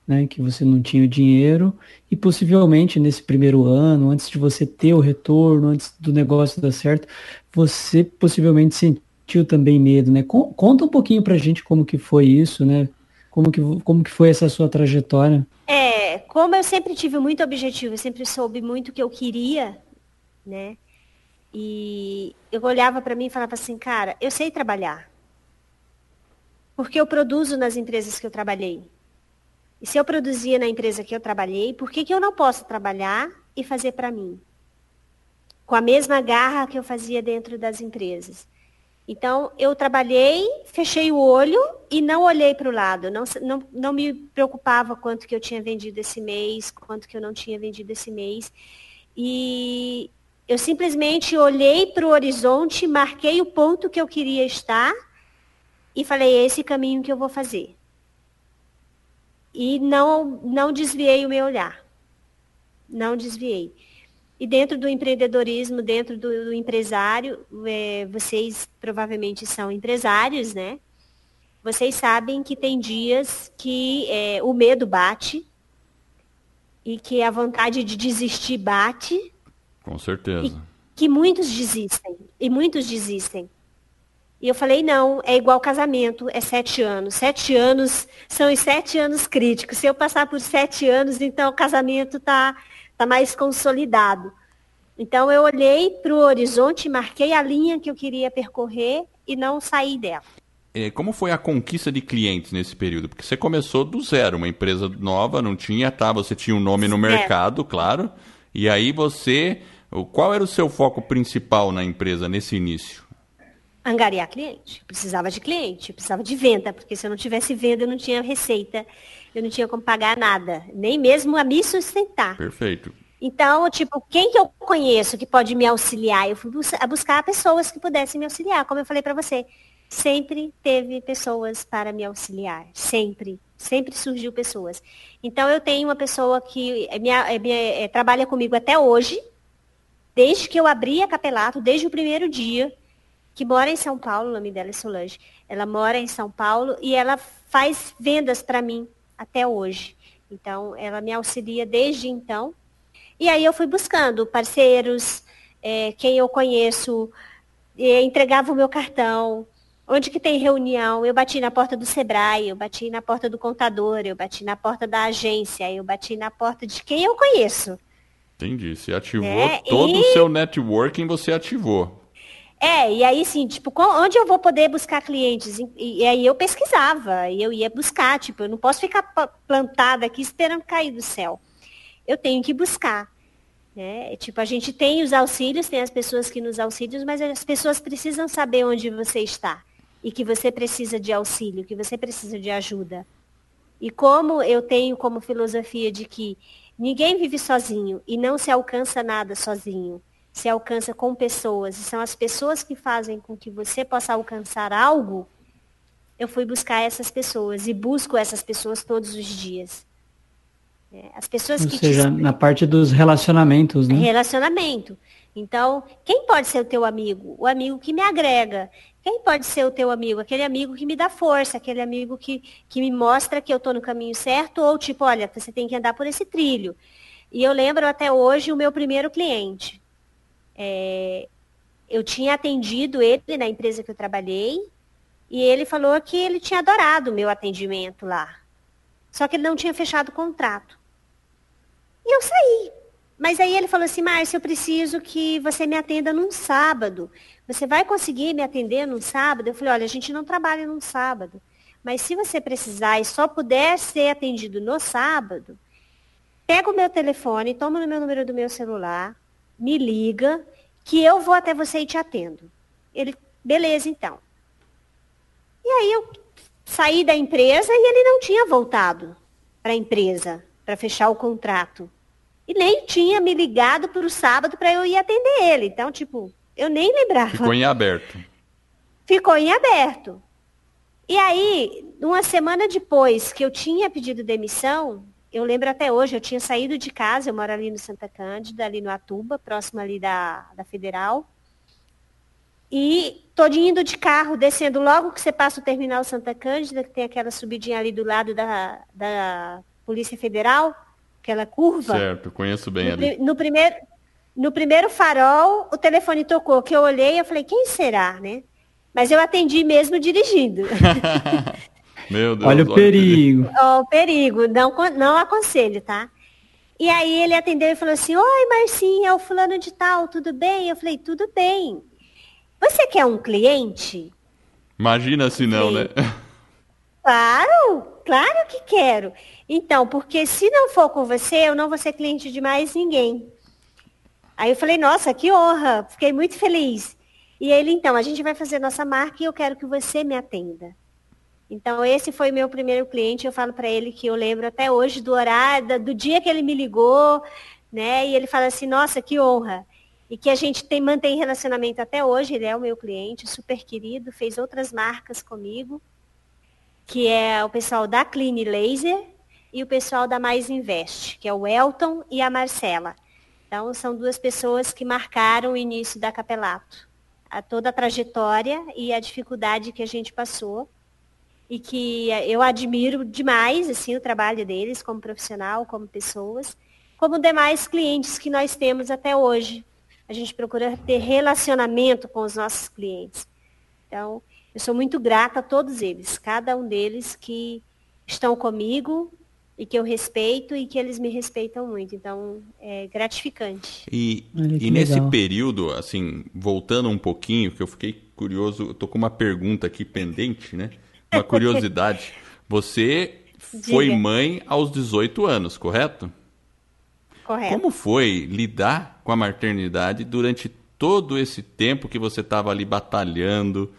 né, que você não tinha o dinheiro e possivelmente nesse primeiro ano, antes de você ter o retorno, antes do negócio dar certo, você possivelmente sentiu também medo, né? Conta um pouquinho pra gente como que foi isso, né? Como que, como que foi essa sua trajetória? É, como eu sempre tive muito objetivo, eu sempre soube muito o que eu queria, né? E eu olhava para mim e falava assim, cara, eu sei trabalhar. Porque eu produzo nas empresas que eu trabalhei. E se eu produzia na empresa que eu trabalhei, por que, que eu não posso trabalhar e fazer para mim? com a mesma garra que eu fazia dentro das empresas. Então, eu trabalhei, fechei o olho e não olhei para o lado. Não, não, não me preocupava quanto que eu tinha vendido esse mês, quanto que eu não tinha vendido esse mês. E eu simplesmente olhei para o horizonte, marquei o ponto que eu queria estar e falei, é esse caminho que eu vou fazer. E não, não desviei o meu olhar. Não desviei. E dentro do empreendedorismo, dentro do, do empresário, é, vocês provavelmente são empresários, né? Vocês sabem que tem dias que é, o medo bate e que a vontade de desistir bate. Com certeza. que muitos desistem. E muitos desistem. E eu falei, não, é igual casamento, é sete anos. Sete anos são os sete anos críticos. Se eu passar por sete anos, então o casamento está está mais consolidado. Então eu olhei para o horizonte, marquei a linha que eu queria percorrer e não saí dela. É, como foi a conquista de clientes nesse período? Porque você começou do zero, uma empresa nova, não tinha, tá? Você tinha um nome no mercado, claro. E aí você, qual era o seu foco principal na empresa nesse início? Angariar cliente. Eu precisava de cliente, precisava de venda, porque se eu não tivesse venda, eu não tinha receita eu não tinha como pagar nada, nem mesmo a me sustentar. Perfeito. Então, tipo, quem que eu conheço que pode me auxiliar? Eu fui bus buscar pessoas que pudessem me auxiliar, como eu falei para você. Sempre teve pessoas para me auxiliar, sempre. Sempre surgiu pessoas. Então, eu tenho uma pessoa que é é é, trabalha comigo até hoje, desde que eu abri a Capelato, desde o primeiro dia, que mora em São Paulo, o nome dela é Solange. Ela mora em São Paulo e ela faz vendas para mim até hoje. Então, ela me auxilia desde então. E aí eu fui buscando parceiros, é, quem eu conheço, entregava o meu cartão, onde que tem reunião, eu bati na porta do Sebrae, eu bati na porta do contador, eu bati na porta da agência, eu bati na porta de quem eu conheço. Entendi. Você ativou é, todo e... o seu networking, você ativou. É, e aí, assim, tipo, onde eu vou poder buscar clientes? E, aí eu pesquisava, e eu ia buscar, tipo, eu não posso ficar plantada aqui esperando cair do céu. Eu tenho que buscar. Né? Tipo, a gente tem os auxílios, tem as pessoas que nos auxílios, mas as pessoas precisam saber onde você está. E que você precisa de auxílio, que você precisa de ajuda. E como eu tenho como filosofia de que ninguém vive sozinho e não se alcança nada sozinho se alcança com pessoas, e são as pessoas que fazem com que você possa alcançar algo, eu fui buscar essas pessoas e busco essas pessoas todos os dias. É, as pessoas Ou que seja, te... na parte dos relacionamentos, né? Relacionamento. Então, quem pode ser o teu amigo? O amigo que me agrega, Quem pode ser o teu amigo? Aquele amigo que me dá força, aquele amigo que, que me mostra que eu estou no caminho certo, ou tipo, olha, você tem que andar por esse trilho. E eu lembro até hoje o meu primeiro cliente. É, eu tinha atendido ele na empresa que eu trabalhei, e ele falou que ele tinha adorado o meu atendimento lá. Só que ele não tinha fechado o contrato. E eu saí. Mas aí ele falou assim, Márcia, eu preciso que você me atenda num sábado. Você vai conseguir me atender num sábado? Eu falei, olha, a gente não trabalha num sábado. Mas se você precisar e só puder ser atendido no sábado, pega o meu telefone, toma o meu número do meu celular, me liga, que eu vou até você e te atendo. Ele, beleza, então. E aí eu saí da empresa e ele não tinha voltado para a empresa para fechar o contrato. E nem tinha me ligado para o sábado para eu ir atender ele. Então, tipo, eu nem lembrava. Ficou em aberto. Ficou em aberto. E aí, uma semana depois que eu tinha pedido demissão, eu lembro até hoje, eu tinha saído de casa, eu moro ali no Santa Cândida, ali no Atuba, próximo ali da, da Federal. E tô indo de carro, descendo logo que você passa o terminal Santa Cândida, que tem aquela subidinha ali do lado da, da Polícia Federal, aquela curva. Certo, conheço bem no, ali. No primeiro, no primeiro farol, o telefone tocou, que eu olhei eu falei, quem será, né? Mas eu atendi mesmo dirigindo. <laughs> Meu Deus. Olha o perigo. Ó, o perigo, não, não aconselho, tá? E aí ele atendeu e falou assim, Oi, Marcinha, é o fulano de tal, tudo bem? Eu falei, tudo bem. Você quer um cliente? Imagina se não, né? Claro, claro que quero. Então, porque se não for com você, eu não vou ser cliente de mais ninguém. Aí eu falei, nossa, que honra, fiquei muito feliz. E ele, então, a gente vai fazer nossa marca e eu quero que você me atenda. Então, esse foi meu primeiro cliente. Eu falo para ele que eu lembro até hoje do horário, do dia que ele me ligou, né? E ele fala assim, nossa, que honra e que a gente tem, mantém relacionamento até hoje. Ele é o meu cliente, super querido, fez outras marcas comigo, que é o pessoal da Clean Laser e o pessoal da Mais Invest, que é o Elton e a Marcela. Então, são duas pessoas que marcaram o início da Capelato, a toda a trajetória e a dificuldade que a gente passou e que eu admiro demais assim o trabalho deles como profissional, como pessoas, como demais clientes que nós temos até hoje, a gente procura ter relacionamento com os nossos clientes. Então, eu sou muito grata a todos eles, cada um deles que estão comigo e que eu respeito e que eles me respeitam muito. Então, é gratificante. E, e nesse período, assim, voltando um pouquinho, que eu fiquei curioso, eu tô com uma pergunta aqui pendente, né? Uma curiosidade. Você <laughs> foi Diga. mãe aos 18 anos, correto? Correto. Como foi lidar com a maternidade durante todo esse tempo que você estava ali batalhando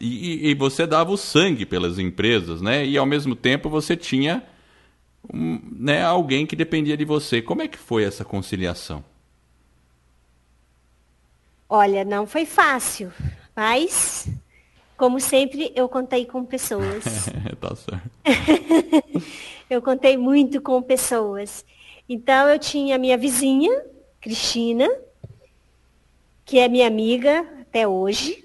e, e, você dava o sangue pelas empresas, né? E ao mesmo tempo você tinha um, né, alguém que dependia de você. Como é que foi essa conciliação? Olha, não foi fácil, mas como sempre eu contei com pessoas. <laughs> tá certo. <laughs> eu contei muito com pessoas. Então eu tinha minha vizinha, Cristina, que é minha amiga até hoje,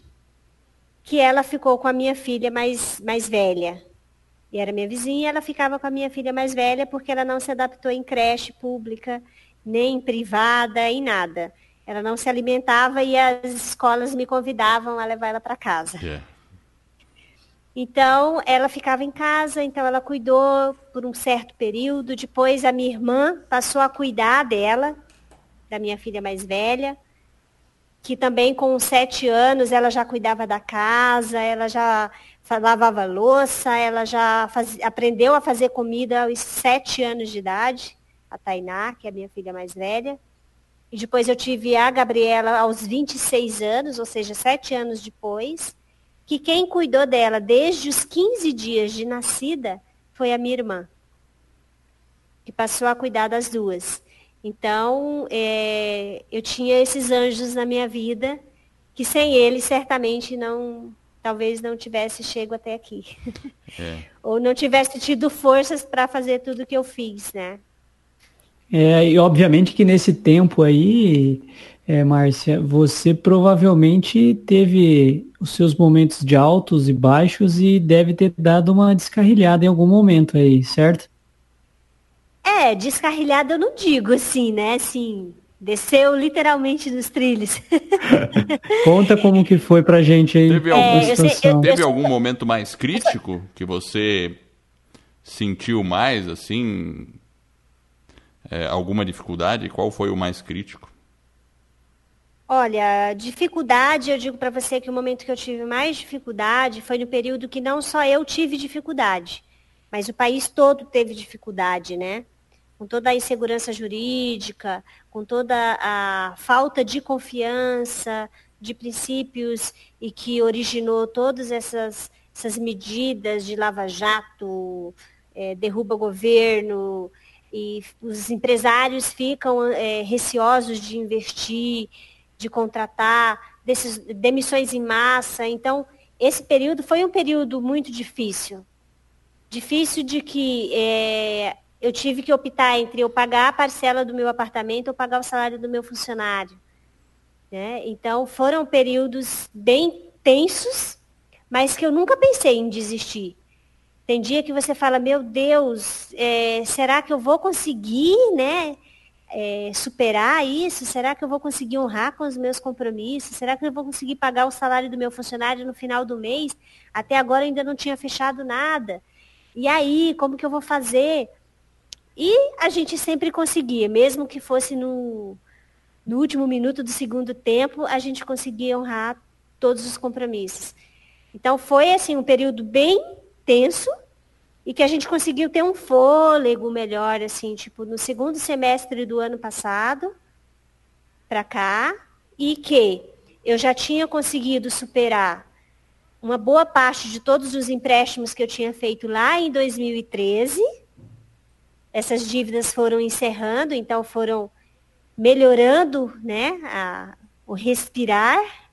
que ela ficou com a minha filha mais, mais velha. E era minha vizinha, ela ficava com a minha filha mais velha porque ela não se adaptou em creche pública, nem privada, em nada. Ela não se alimentava e as escolas me convidavam a levar ela para casa. Yeah. Então, ela ficava em casa, então ela cuidou por um certo período. Depois, a minha irmã passou a cuidar dela, da minha filha mais velha, que também com sete anos ela já cuidava da casa, ela já lavava louça, ela já faz... aprendeu a fazer comida aos sete anos de idade, a Tainá, que é a minha filha mais velha. E depois eu tive a Gabriela aos 26 anos, ou seja, sete anos depois que quem cuidou dela desde os 15 dias de nascida foi a minha irmã, que passou a cuidar das duas. Então, é, eu tinha esses anjos na minha vida, que sem eles certamente não, talvez não tivesse chego até aqui. <laughs> É. Ou não tivesse tido forças para fazer tudo que eu fiz, né? É, e obviamente que nesse tempo aí, é, Márcia, você provavelmente teve os seus momentos de altos e baixos e deve ter dado uma descarrilhada em algum momento aí, certo? É, descarrilhada eu não digo assim, né? Assim, desceu literalmente nos trilhos. <laughs> Conta como que foi pra gente aí. Teve algum, é, sei, eu, teve eu, algum momento mais crítico que você sentiu mais, assim, é, alguma dificuldade? Qual foi o mais crítico? Olha, dificuldade, eu digo para você que o momento que eu tive mais dificuldade foi no período que não só eu tive dificuldade, mas o país todo teve dificuldade, né? Com toda a insegurança jurídica, com toda a falta de confiança, de princípios e que originou todas essas, essas medidas de lava-jato, é, derruba governo, e os empresários ficam é, receosos de investir, de contratar, desses, demissões em massa. Então, esse período foi um período muito difícil. Difícil de que é, eu tive que optar entre eu pagar a parcela do meu apartamento ou pagar o salário do meu funcionário. Né? Então, foram períodos bem tensos, mas que eu nunca pensei em desistir. Tem dia que você fala, meu Deus, é, será que eu vou conseguir, né? É, superar isso? Será que eu vou conseguir honrar com os meus compromissos? Será que eu vou conseguir pagar o salário do meu funcionário no final do mês? Até agora ainda não tinha fechado nada. E aí, como que eu vou fazer? E a gente sempre conseguia, mesmo que fosse no, no último minuto do segundo tempo, a gente conseguia honrar todos os compromissos. Então foi assim um período bem tenso e que a gente conseguiu ter um fôlego melhor, assim, tipo, no segundo semestre do ano passado para cá, e que eu já tinha conseguido superar uma boa parte de todos os empréstimos que eu tinha feito lá em 2013. Essas dívidas foram encerrando, então foram melhorando né, a, o respirar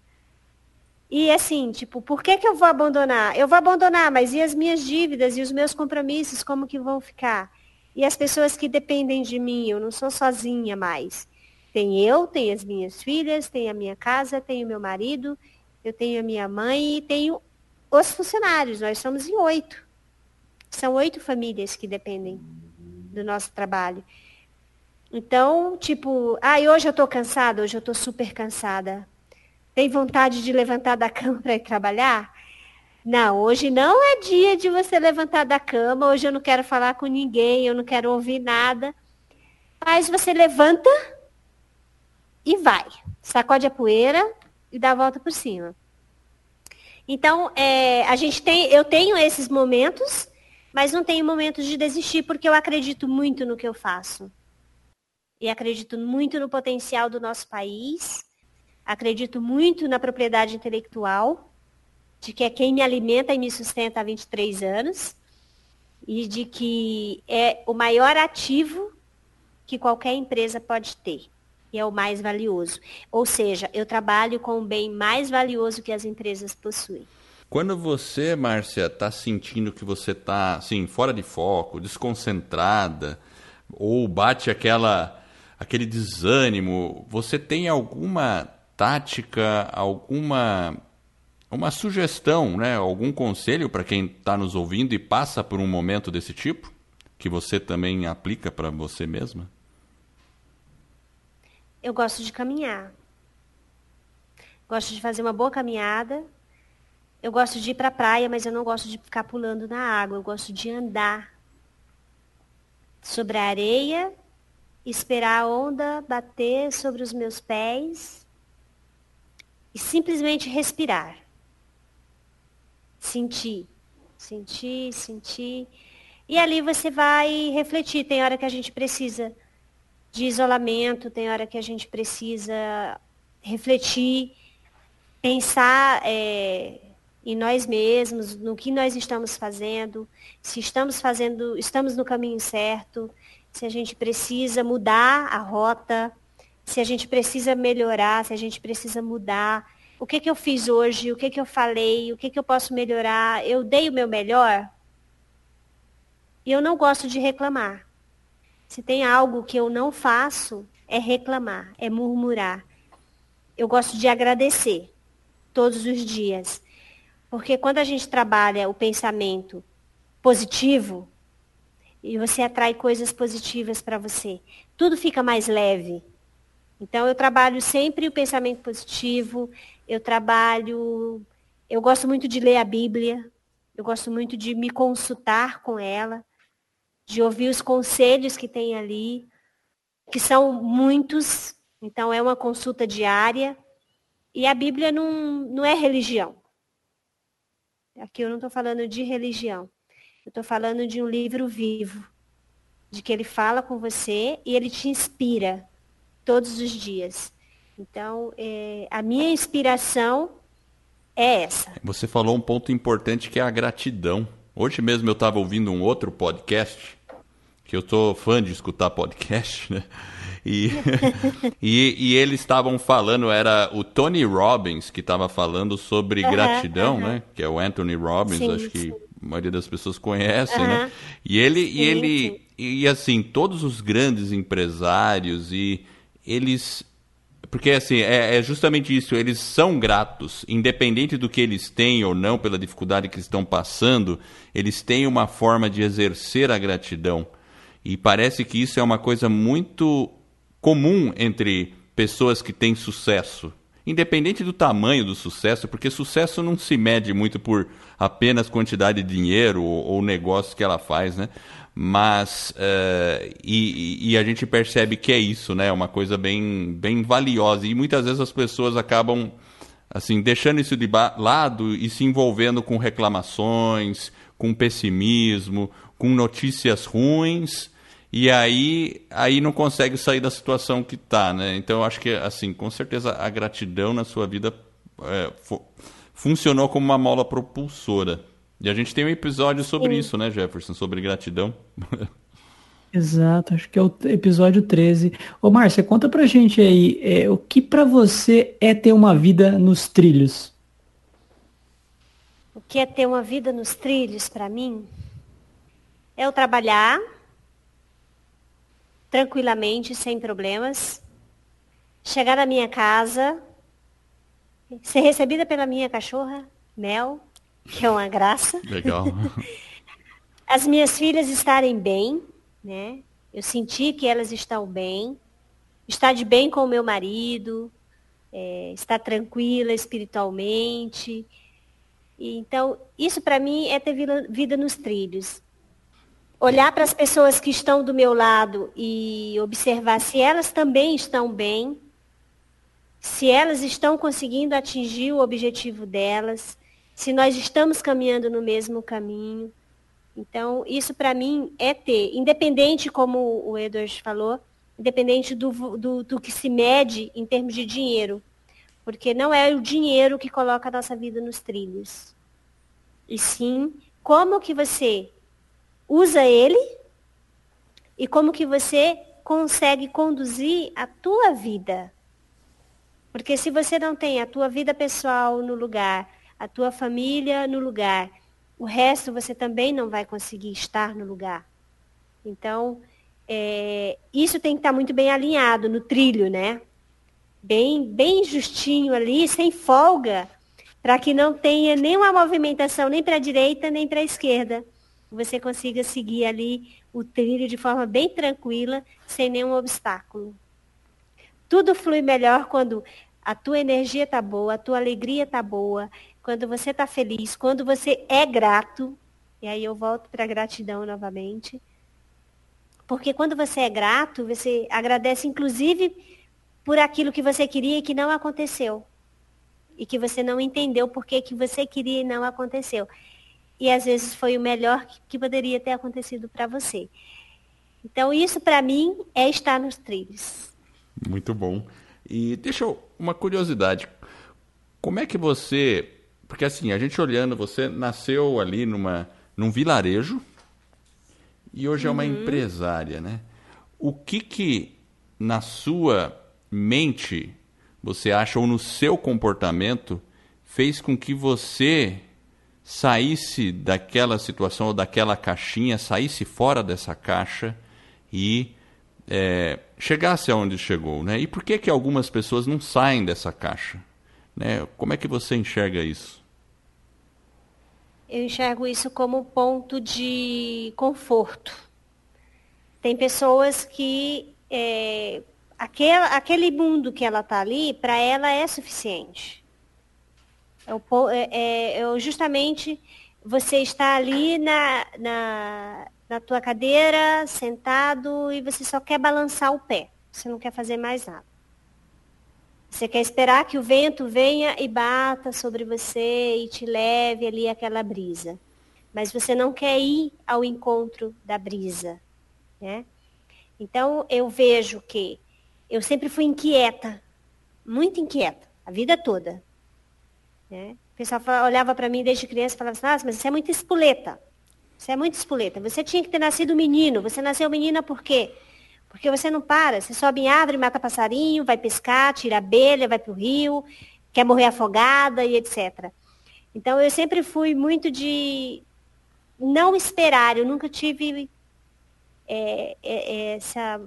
e assim, tipo, por que, que eu vou abandonar? Eu vou abandonar, mas e as minhas dívidas e os meus compromissos, como que vão ficar? E as pessoas que dependem de mim, eu não sou sozinha mais. Tem eu, tem as minhas filhas, tem a minha casa, tenho meu marido, eu tenho a minha mãe e tenho os funcionários. Nós somos em oito. São oito famílias que dependem do nosso trabalho. Então, tipo, ah, hoje eu estou cansada, hoje eu estou super cansada. Tem vontade de levantar da cama para ir trabalhar? Não, hoje não é dia de você levantar da cama, hoje eu não quero falar com ninguém, eu não quero ouvir nada. Mas você levanta e vai. Sacode a poeira e dá a volta por cima. Então, é, a gente tem, eu tenho esses momentos, mas não tenho momentos de desistir, porque eu acredito muito no que eu faço. E acredito muito no potencial do nosso país Acredito muito na propriedade intelectual, de que é quem me alimenta e me sustenta há 23 anos, e de que é o maior ativo que qualquer empresa pode ter, e é o mais valioso. Ou seja, eu trabalho com o bem mais valioso que as empresas possuem. Quando você, Márcia, está sentindo que você está assim, fora de foco, desconcentrada, ou bate aquela aquele desânimo, você tem alguma tática, alguma uma sugestão, né? algum conselho para quem está nos ouvindo e passa por um momento desse tipo, que você também aplica para você mesma? Eu gosto de caminhar. Gosto de fazer uma boa caminhada. Eu gosto de ir para a praia, mas eu não gosto de ficar pulando na água. Eu gosto de andar sobre a areia, esperar a onda bater sobre os meus pés e simplesmente respirar. Sentir, sentir, sentir. E ali você vai refletir. Tem hora que a gente precisa de isolamento, tem hora que a gente precisa refletir, pensar é, em nós mesmos, no que nós estamos fazendo, se estamos fazendo, estamos no caminho certo, se a gente precisa mudar a rota, se a gente precisa melhorar, se a gente precisa mudar. O que, que eu fiz hoje? O que, que eu falei? O que, que eu posso melhorar? Eu dei o meu melhor? E eu não gosto de reclamar. Se tem algo que eu não faço, é reclamar, é murmurar. Eu gosto de agradecer. todos os dias. Porque quando a gente trabalha o pensamento positivo, e você atrai coisas positivas para você, tudo fica mais leve. Então eu trabalho sempre o pensamento positivo, eu trabalho, eu gosto muito de ler a Bíblia, eu gosto muito de me consultar com ela, de ouvir os conselhos que tem ali, que são muitos, então é uma consulta diária. E a Bíblia não, não é religião. Aqui eu não estou falando de religião. Eu estou falando de um livro vivo, de que ele fala com você e ele te inspira todos os dias. Então, é, a minha inspiração é essa. Você falou um ponto importante que é a gratidão. Hoje mesmo eu estava ouvindo um outro podcast, que eu sou fã de escutar podcast, né? E, <laughs> e, e, eles estavam falando, era o Tony Robbins que estava falando sobre gratidão, né? Que é o Anthony Robbins, sim, acho que sim. a maioria das pessoas conhecem, né? E ele, sim, e ele, e assim, todos os grandes empresários e eles porque assim, é, é, justamente isso, eles são gratos, independente do que eles têm ou não, pela dificuldade que estão passando, eles têm uma forma de exercer a gratidão. E parece que isso é uma coisa muito comum entre pessoas que têm sucesso. Independente do tamanho do sucesso, porque sucesso não se mede muito por apenas quantidade de dinheiro ou, ou negócio que ela faz, né? Mas uh, e, e, a gente percebe que é isso, né? Uma coisa bem, bem valiosa e muitas vezes as pessoas acabam assim deixando isso de lado e se envolvendo com reclamações, com pessimismo, com notícias ruins e aí, aí não consegue sair da situação que está, né? Então eu acho que, assim, com certeza a gratidão na sua vida é, funcionou como uma mola propulsora. E a gente tem um episódio sobre Sim. isso, né, Jefferson? Sobre gratidão. <laughs> Exato, acho que é o episódio 13. Ô, Márcia, conta pra gente aí, é, o que para você é ter uma vida nos trilhos? O que é ter uma vida nos trilhos para mim? É eu trabalhar, tranquilamente, sem problemas. Chegar na minha casa, ser recebida pela minha cachorra, Mel, que é uma graça. Legal. <laughs> As minhas filhas estarem bem, né? Eu senti que elas estão bem. Estar de bem com o meu marido, é, estar tranquila espiritualmente. Então, isso para mim é ter vida, vida nos trilhos olhar para as pessoas que estão do meu lado e observar se elas também estão bem, se elas estão conseguindo atingir o objetivo delas, se nós estamos caminhando no mesmo caminho. Então, isso para mim é ter, independente, como o Edward falou, independente do, do, do que se mede em termos de dinheiro. Porque não é o dinheiro que coloca a nossa vida nos trilhos. E sim, como que você usa ele e como que você consegue conduzir a tua vida. Porque se você não tem a tua vida pessoal no lugar, a tua família no lugar, o resto você também não vai conseguir estar no lugar. Então, é, isso tem que estar muito bem alinhado no trilho, né? Bem, bem justinho ali, sem folga, para que não tenha nenhuma movimentação nem para a direita nem para a esquerda você consiga seguir ali o trilho de forma bem tranquila, sem nenhum obstáculo. Tudo flui melhor quando a tua energia está boa, a tua alegria está boa, quando você está feliz, quando você é grato. E aí eu volto para a gratidão novamente. Porque quando você é grato, você agradece inclusive por aquilo que você queria e que não aconteceu. E que você não entendeu por que, que você queria e não aconteceu e às vezes foi o melhor que poderia ter acontecido para você. Então, isso para mim é estar nos trilhos. Muito bom. E deixa eu, uma curiosidade. Como é que você. Porque assim, a gente olhando, você nasceu ali numa, num vilarejo e hoje uhum. é uma uhum. empresária, né? O que que na sua mente você acha, ou no seu comportamento, fez com que você saísse daquela situação ou daquela caixinha, saísse fora dessa caixa e é, chegasse aonde chegou, né? E por que que algumas pessoas não saem dessa caixa? Né? Como é que você enxerga isso? Eu enxergo isso como ponto de conforto. Tem pessoas que é, aquele, aquele mundo que ela está ali, para ela é suficiente. É, é, é, justamente você está ali na, na, na tua cadeira, sentado, e você só quer balançar o pé. Você não quer fazer mais nada. Você quer esperar que o vento venha e bata sobre você e te leve ali aquela brisa. Mas você não quer ir ao encontro da brisa. Né? Então, eu vejo que eu sempre fui inquieta, muito inquieta, a vida toda. Né? O pessoal olhava para mim desde criança e falava assim, Nossa, mas você é muito espoleta. Você é muito espoleta. Você tinha que ter nascido menino. Você nasceu menina por quê? Porque você não para. Você sobe em árvore, mata passarinho, vai pescar, tira abelha, vai para o rio, quer morrer afogada e etc. Então, eu sempre fui muito de não esperar. Eu nunca tive é, é, essa,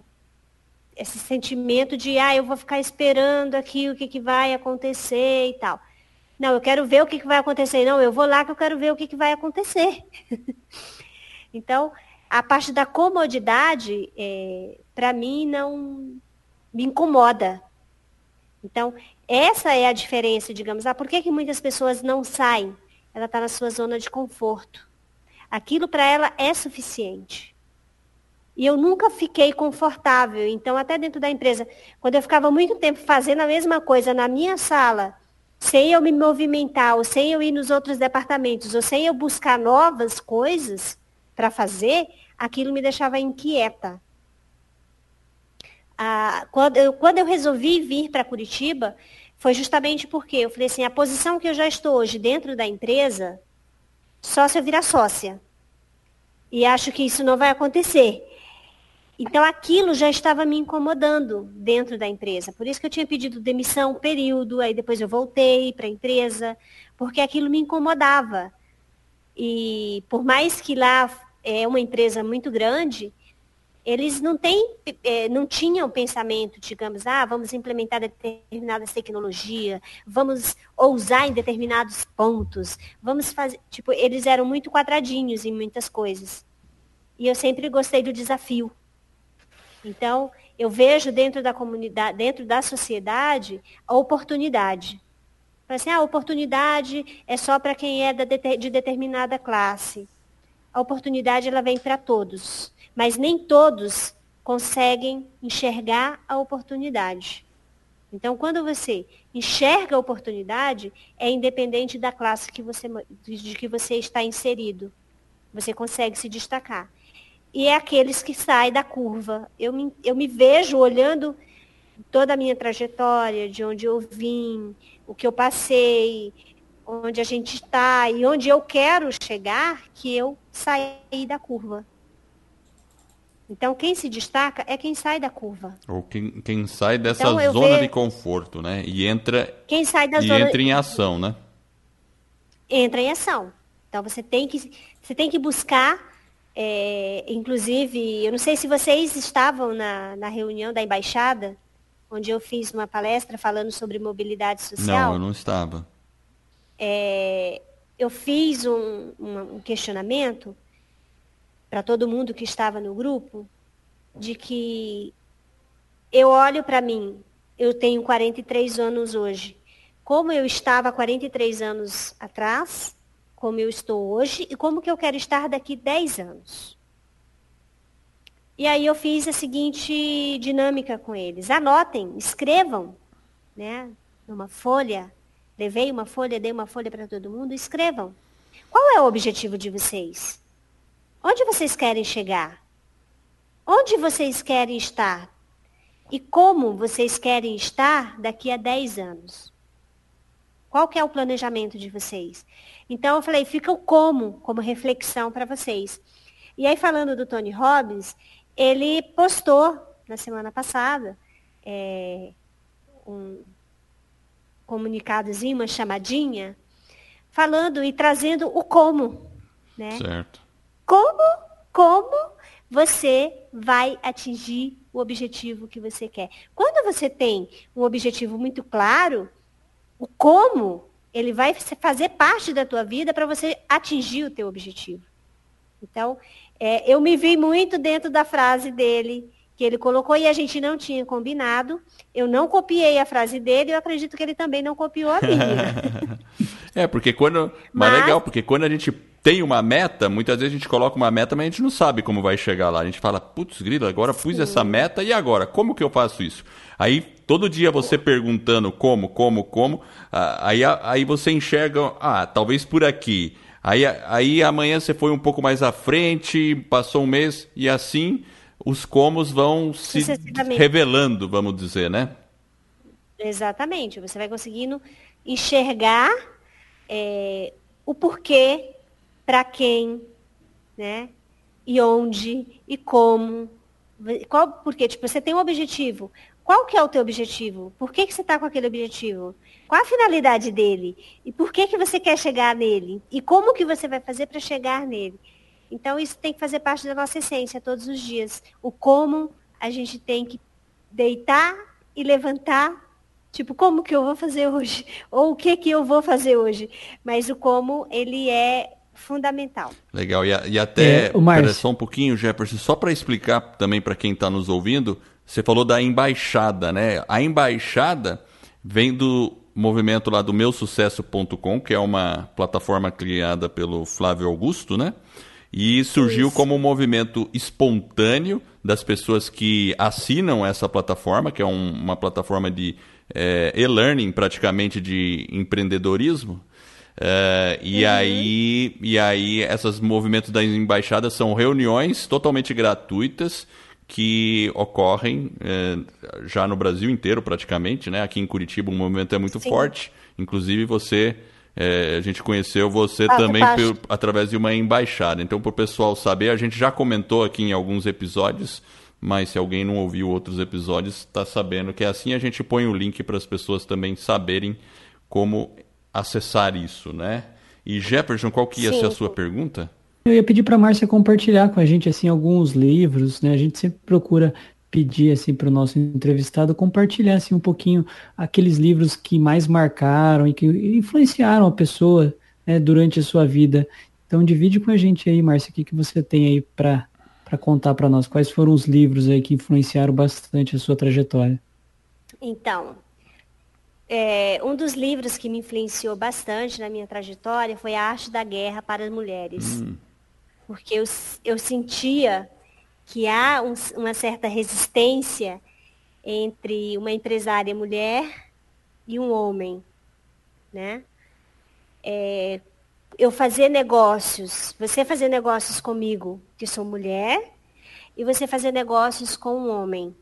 esse sentimento de, ah, eu vou ficar esperando aqui o que, que vai acontecer e tal. Não, eu quero ver o que, que vai acontecer. Não, eu vou lá que eu quero ver o que, que vai acontecer. <laughs> então, a parte da comodidade, é, para mim, não me incomoda. Então, essa é a diferença, digamos. Ah, por que, que muitas pessoas não saem? Ela está na sua zona de conforto. Aquilo para ela é suficiente. E eu nunca fiquei confortável. Então, até dentro da empresa, quando eu ficava muito tempo fazendo a mesma coisa na minha sala, sem eu me movimentar, ou sem eu ir nos outros departamentos, ou sem eu buscar novas coisas para fazer, aquilo me deixava inquieta. Ah, quando, eu, quando eu resolvi vir para Curitiba, foi justamente porque eu falei assim, a posição que eu já estou hoje dentro da empresa, só se eu virar sócia. E acho que isso não vai acontecer. Então aquilo já estava me incomodando dentro da empresa. Por isso que eu tinha pedido demissão período, aí depois eu voltei para a empresa, porque aquilo me incomodava. E por mais que lá é uma empresa muito grande, eles não têm, é, não tinham pensamento, digamos, ah, vamos implementar determinadas tecnologias, vamos ousar em determinados pontos, vamos fazer, tipo, eles eram muito quadradinhos em muitas coisas. E eu sempre gostei do desafio. Então, eu vejo dentro da comunidade, dentro da sociedade, a oportunidade. Assim, ah, a oportunidade é só para quem é de determinada classe. A oportunidade ela vem para todos, mas nem todos conseguem enxergar a oportunidade. Então, quando você enxerga a oportunidade, é independente da classe que você, de que você está inserido. Você consegue se destacar e é aqueles que saem da curva. Eu me, eu me vejo olhando toda a minha trajetória, de onde eu vim, o que eu passei, onde a gente está e onde eu quero chegar, que eu saí da curva. Então, quem se destaca é quem sai da curva. Ou quem, quem sai dessa então, zona vejo... de conforto, né? E entra, quem sai da e zona... entra em ação, né? Entra em ação. Então, você tem que, você tem que buscar é, inclusive, eu não sei se vocês estavam na, na reunião da embaixada, onde eu fiz uma palestra falando sobre mobilidade social. Não, eu não estava. É, eu fiz um, um questionamento para todo mundo que estava no grupo, de que eu olho para mim, eu tenho 43 anos hoje, como eu estava 43 anos atrás, como eu estou hoje e como que eu quero estar daqui 10 anos. E aí eu fiz a seguinte dinâmica com eles. Anotem, escrevam, né, numa folha. Levei uma folha, dei uma folha para todo mundo, escrevam. Qual é o objetivo de vocês? Onde vocês querem chegar? Onde vocês querem estar? E como vocês querem estar daqui a 10 anos? Qual que é o planejamento de vocês? Então eu falei, fica o como como reflexão para vocês. E aí falando do Tony Robbins, ele postou na semana passada é, um comunicadozinho, uma chamadinha, falando e trazendo o como, né? Certo. Como, como você vai atingir o objetivo que você quer. Quando você tem um objetivo muito claro, o como ele vai fazer parte da tua vida para você atingir o teu objetivo. Então, é, eu me vi muito dentro da frase dele, que ele colocou e a gente não tinha combinado. Eu não copiei a frase dele, eu acredito que ele também não copiou a minha. <laughs> é, porque quando. Mas, mas legal, porque quando a gente tem uma meta, muitas vezes a gente coloca uma meta, mas a gente não sabe como vai chegar lá. A gente fala, putz, grila, agora pus Sim. essa meta e agora? Como que eu faço isso? Aí todo dia você perguntando como, como, como, aí, aí você enxerga, ah, talvez por aqui. Aí, aí amanhã você foi um pouco mais à frente, passou um mês e assim os comos vão se revelando, vamos dizer, né? Exatamente. Você vai conseguindo enxergar é, o porquê, para quem, né? E onde e como. Qual, porque, tipo, você tem um objetivo. Qual que é o teu objetivo? Por que, que você está com aquele objetivo? Qual a finalidade dele? E por que, que você quer chegar nele? E como que você vai fazer para chegar nele? Então, isso tem que fazer parte da nossa essência todos os dias. O como a gente tem que deitar e levantar. Tipo, como que eu vou fazer hoje? <laughs> Ou o que que eu vou fazer hoje? Mas o como, ele é fundamental. Legal. E, e até, é, só um pouquinho, Jefferson, só para explicar também para quem está nos ouvindo, você falou da embaixada, né? A embaixada vem do movimento lá do meusucesso.com, que é uma plataforma criada pelo Flávio Augusto, né? E surgiu Isso. como um movimento espontâneo das pessoas que assinam essa plataforma, que é um, uma plataforma de é, e-learning praticamente de empreendedorismo. É, e, uhum. aí, e aí, esses movimentos das embaixadas são reuniões totalmente gratuitas que ocorrem é, já no Brasil inteiro praticamente, né? Aqui em Curitiba o movimento é muito Sim. forte. Inclusive você, é, a gente conheceu você ah, também por, através de uma embaixada. Então, para o pessoal saber, a gente já comentou aqui em alguns episódios, mas se alguém não ouviu outros episódios, está sabendo que é assim. A gente põe o link para as pessoas também saberem como acessar isso, né? E Jefferson, qual que ia Sim. ser a sua pergunta? Eu ia pedir para a Márcia compartilhar com a gente assim alguns livros, né? A gente sempre procura pedir assim para o nosso entrevistado compartilhar assim um pouquinho aqueles livros que mais marcaram e que influenciaram a pessoa né, durante a sua vida. Então divide com a gente aí, Márcia, o que, que você tem aí para para contar para nós quais foram os livros aí que influenciaram bastante a sua trajetória. Então, é, um dos livros que me influenciou bastante na minha trajetória foi A Arte da Guerra para as Mulheres. Hum porque eu, eu sentia que há um, uma certa resistência entre uma empresária mulher e um homem, né? É, eu fazer negócios, você fazer negócios comigo, que sou mulher, e você fazer negócios com um homem.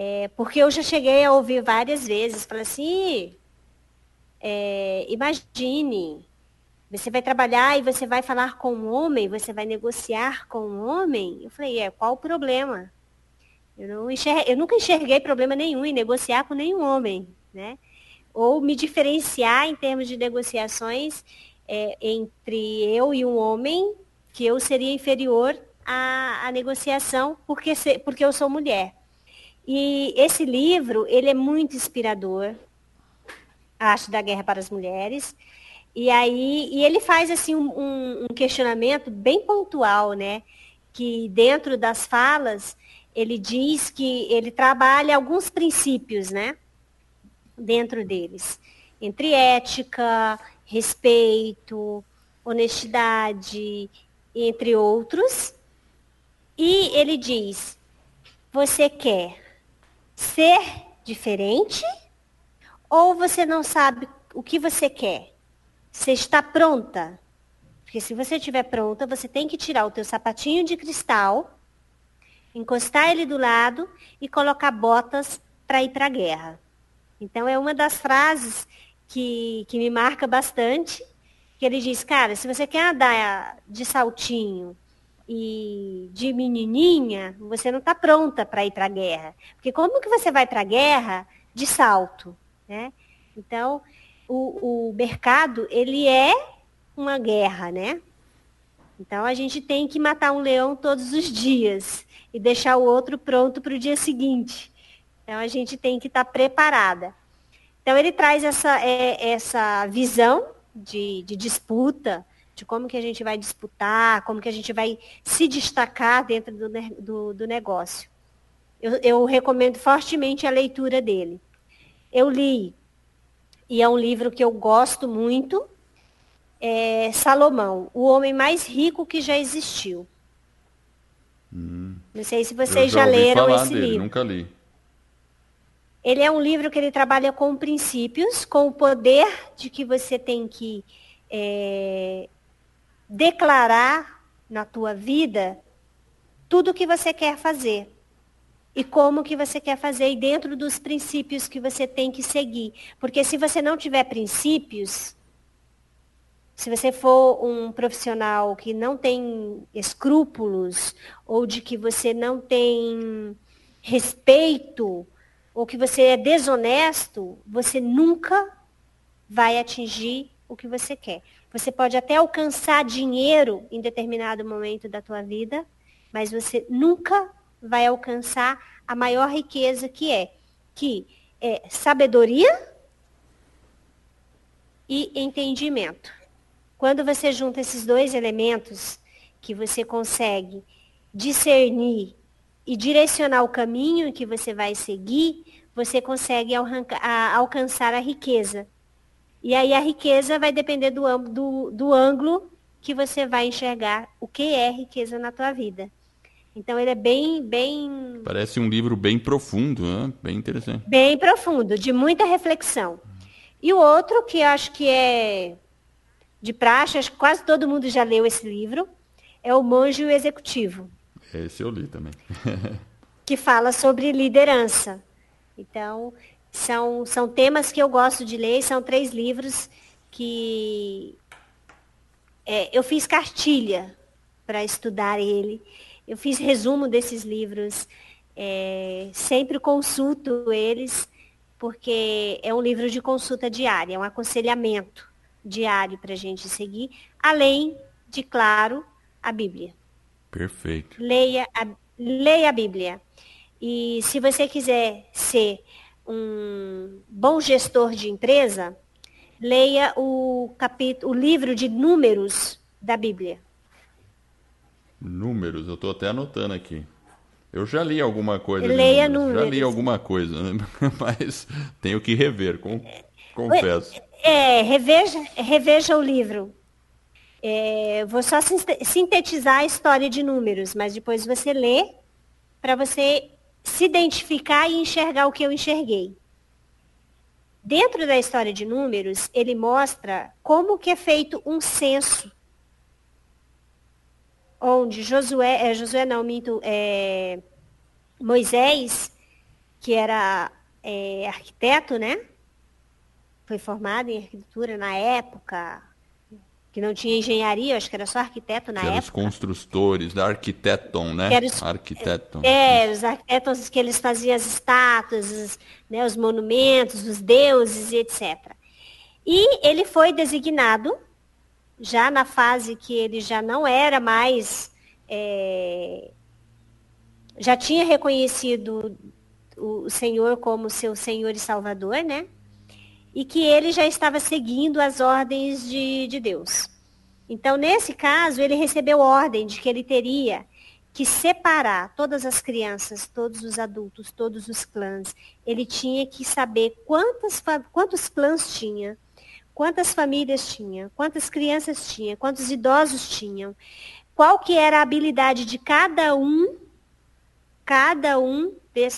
É, porque eu já cheguei a ouvir várias vezes, falar assim, é, imagine, você vai trabalhar e você vai falar com um homem, você vai negociar com um homem? Eu falei, é, qual o problema? Eu, eu nunca enxerguei problema nenhum em negociar com nenhum homem, né? Ou me diferenciar em termos de negociações é, entre eu e um homem, que eu seria inferior à, à negociação porque, se, porque eu sou mulher. E esse livro, ele é muito inspirador, a Arte da Guerra para as Mulheres. E aí, e ele faz assim um, um questionamento bem pontual, né? Que dentro das falas ele diz que ele trabalha alguns princípios, né? Dentro deles, entre ética, respeito, honestidade, entre outros. E ele diz: você quer ser diferente ou você não sabe o que você quer? Você está pronta? Porque se você estiver pronta, você tem que tirar o teu sapatinho de cristal, encostar ele do lado e colocar botas para ir para a guerra. Então é uma das frases que, que me marca bastante, que ele diz, cara, se você quer andar de saltinho e de menininha, você não está pronta para ir para a guerra. Porque como que você vai para a guerra de salto? Né? Então, o, o mercado, ele é uma guerra, né? Então a gente tem que matar um leão todos os dias e deixar o outro pronto para o dia seguinte. Então a gente tem que estar tá preparada. Então ele traz essa, é, essa visão de, de disputa, de como que a gente vai disputar, como que a gente vai se destacar dentro do, do, do negócio. Eu, eu, recomendo fortemente a leitura dele. Eu li, e é um livro que eu gosto muito, é Salomão, o homem mais rico que já existiu. Hum. Não sei se vocês já, já leram esse dele, livro. Nunca li. Ele é um livro que ele trabalha com princípios, com o poder de que você tem que é, declarar na tua vida tudo o que você quer fazer e como que você quer fazer e dentro dos princípios que você tem que seguir. Porque se você não tiver princípios, se você for um profissional que não tem escrúpulos ou de que você não tem respeito ou que você é desonesto, você nunca vai atingir o que você quer. Você pode até alcançar dinheiro em determinado momento da tua vida, mas você nunca vai alcançar a maior riqueza que é, que é sabedoria e entendimento. Quando você junta esses dois elementos, que você consegue discernir e direcionar o caminho que você vai seguir, você consegue alcançar a riqueza. E aí a riqueza vai depender do, do, do ângulo que você vai enxergar o que é riqueza na tua vida. Então ele é bem, bem. Parece um livro bem profundo, né? bem interessante. Bem profundo, de muita reflexão. E o outro que eu acho que é de praxe, acho que quase todo mundo já leu esse livro, é o Monge e o Executivo. Esse eu li também. <laughs> que fala sobre liderança. Então, são, são temas que eu gosto de ler, são três livros que é, eu fiz cartilha para estudar ele. Eu fiz resumo desses livros, é, sempre consulto eles, porque é um livro de consulta diária, é um aconselhamento diário para a gente seguir, além de, claro, a Bíblia. Perfeito. Leia a, leia a Bíblia. E se você quiser ser um bom gestor de empresa, leia o capítulo, o livro de números da Bíblia. Números, eu estou até anotando aqui. Eu já li alguma coisa. Leia números. números. Já li alguma coisa, <laughs> mas tenho que rever, com, confesso. É, reveja, reveja o livro. É, vou só sintetizar a história de números, mas depois você lê para você se identificar e enxergar o que eu enxerguei. Dentro da história de números, ele mostra como que é feito um censo onde Josué, é, Josué não, minto, é, Moisés, que era é, arquiteto, né? Foi formado em arquitetura na época, que não tinha engenharia, acho que era só arquiteto na que época. Os construtores da Arquiteton, né? Os, Arquiteton. É, os arquitetos que eles faziam as estátuas, os, né, os monumentos, os deuses e etc. E ele foi designado já na fase que ele já não era mais. É, já tinha reconhecido o Senhor como seu Senhor e Salvador, né? E que ele já estava seguindo as ordens de, de Deus. Então, nesse caso, ele recebeu ordem de que ele teria que separar todas as crianças, todos os adultos, todos os clãs. Ele tinha que saber quantas, quantos clãs tinha, quantas famílias tinha, quantas crianças tinha, quantos idosos tinham, qual que era a habilidade de cada um, cada um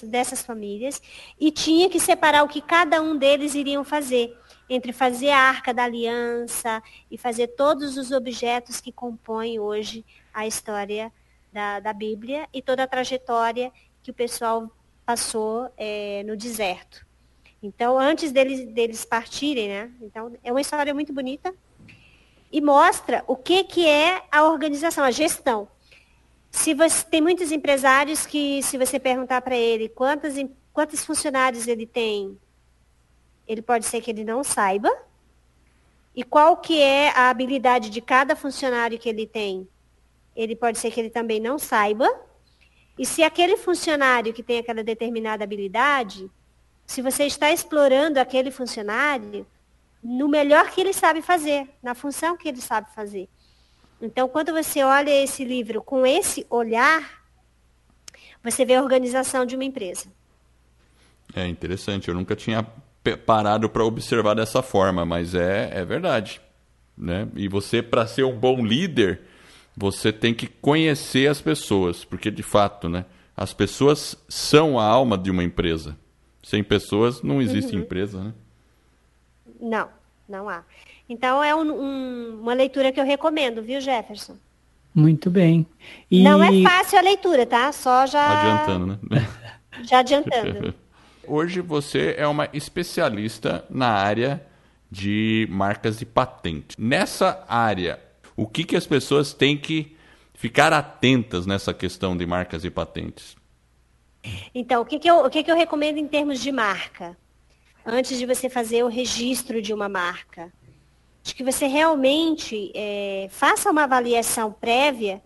dessas famílias, e tinha que separar o que cada um deles iriam fazer, entre fazer a arca da aliança e fazer todos os objetos que compõem hoje a história da, da Bíblia e toda a trajetória que o pessoal passou é, no deserto. Então, antes deles, deles partirem, né? Então, é uma história muito bonita e mostra o que, que é a organização, a gestão. Se você tem muitos empresários que, se você perguntar para ele quantos, quantos funcionários ele tem, ele pode ser que ele não saiba. E qual que é a habilidade de cada funcionário que ele tem, ele pode ser que ele também não saiba. E se aquele funcionário que tem aquela determinada habilidade, se você está explorando aquele funcionário no melhor que ele sabe fazer, na função que ele sabe fazer. Então, quando você olha esse livro com esse olhar, você vê a organização de uma empresa. É interessante, eu nunca tinha parado para observar dessa forma, mas é, é verdade. Né? E você, para ser um bom líder, você tem que conhecer as pessoas, porque de fato, né, as pessoas são a alma de uma empresa. Sem pessoas não existe uhum. empresa, né? Não, não há. Então é um, um, uma leitura que eu recomendo, viu, Jefferson? Muito bem. E... Não é fácil a leitura, tá? Só já. Adiantando, né? <laughs> Já adiantando. Hoje você é uma especialista na área de marcas e patentes. Nessa área, o que, que as pessoas têm que ficar atentas nessa questão de marcas e patentes? Então, o que, que, eu, o que, que eu recomendo em termos de marca? Antes de você fazer o registro de uma marca, de que você realmente é, faça uma avaliação prévia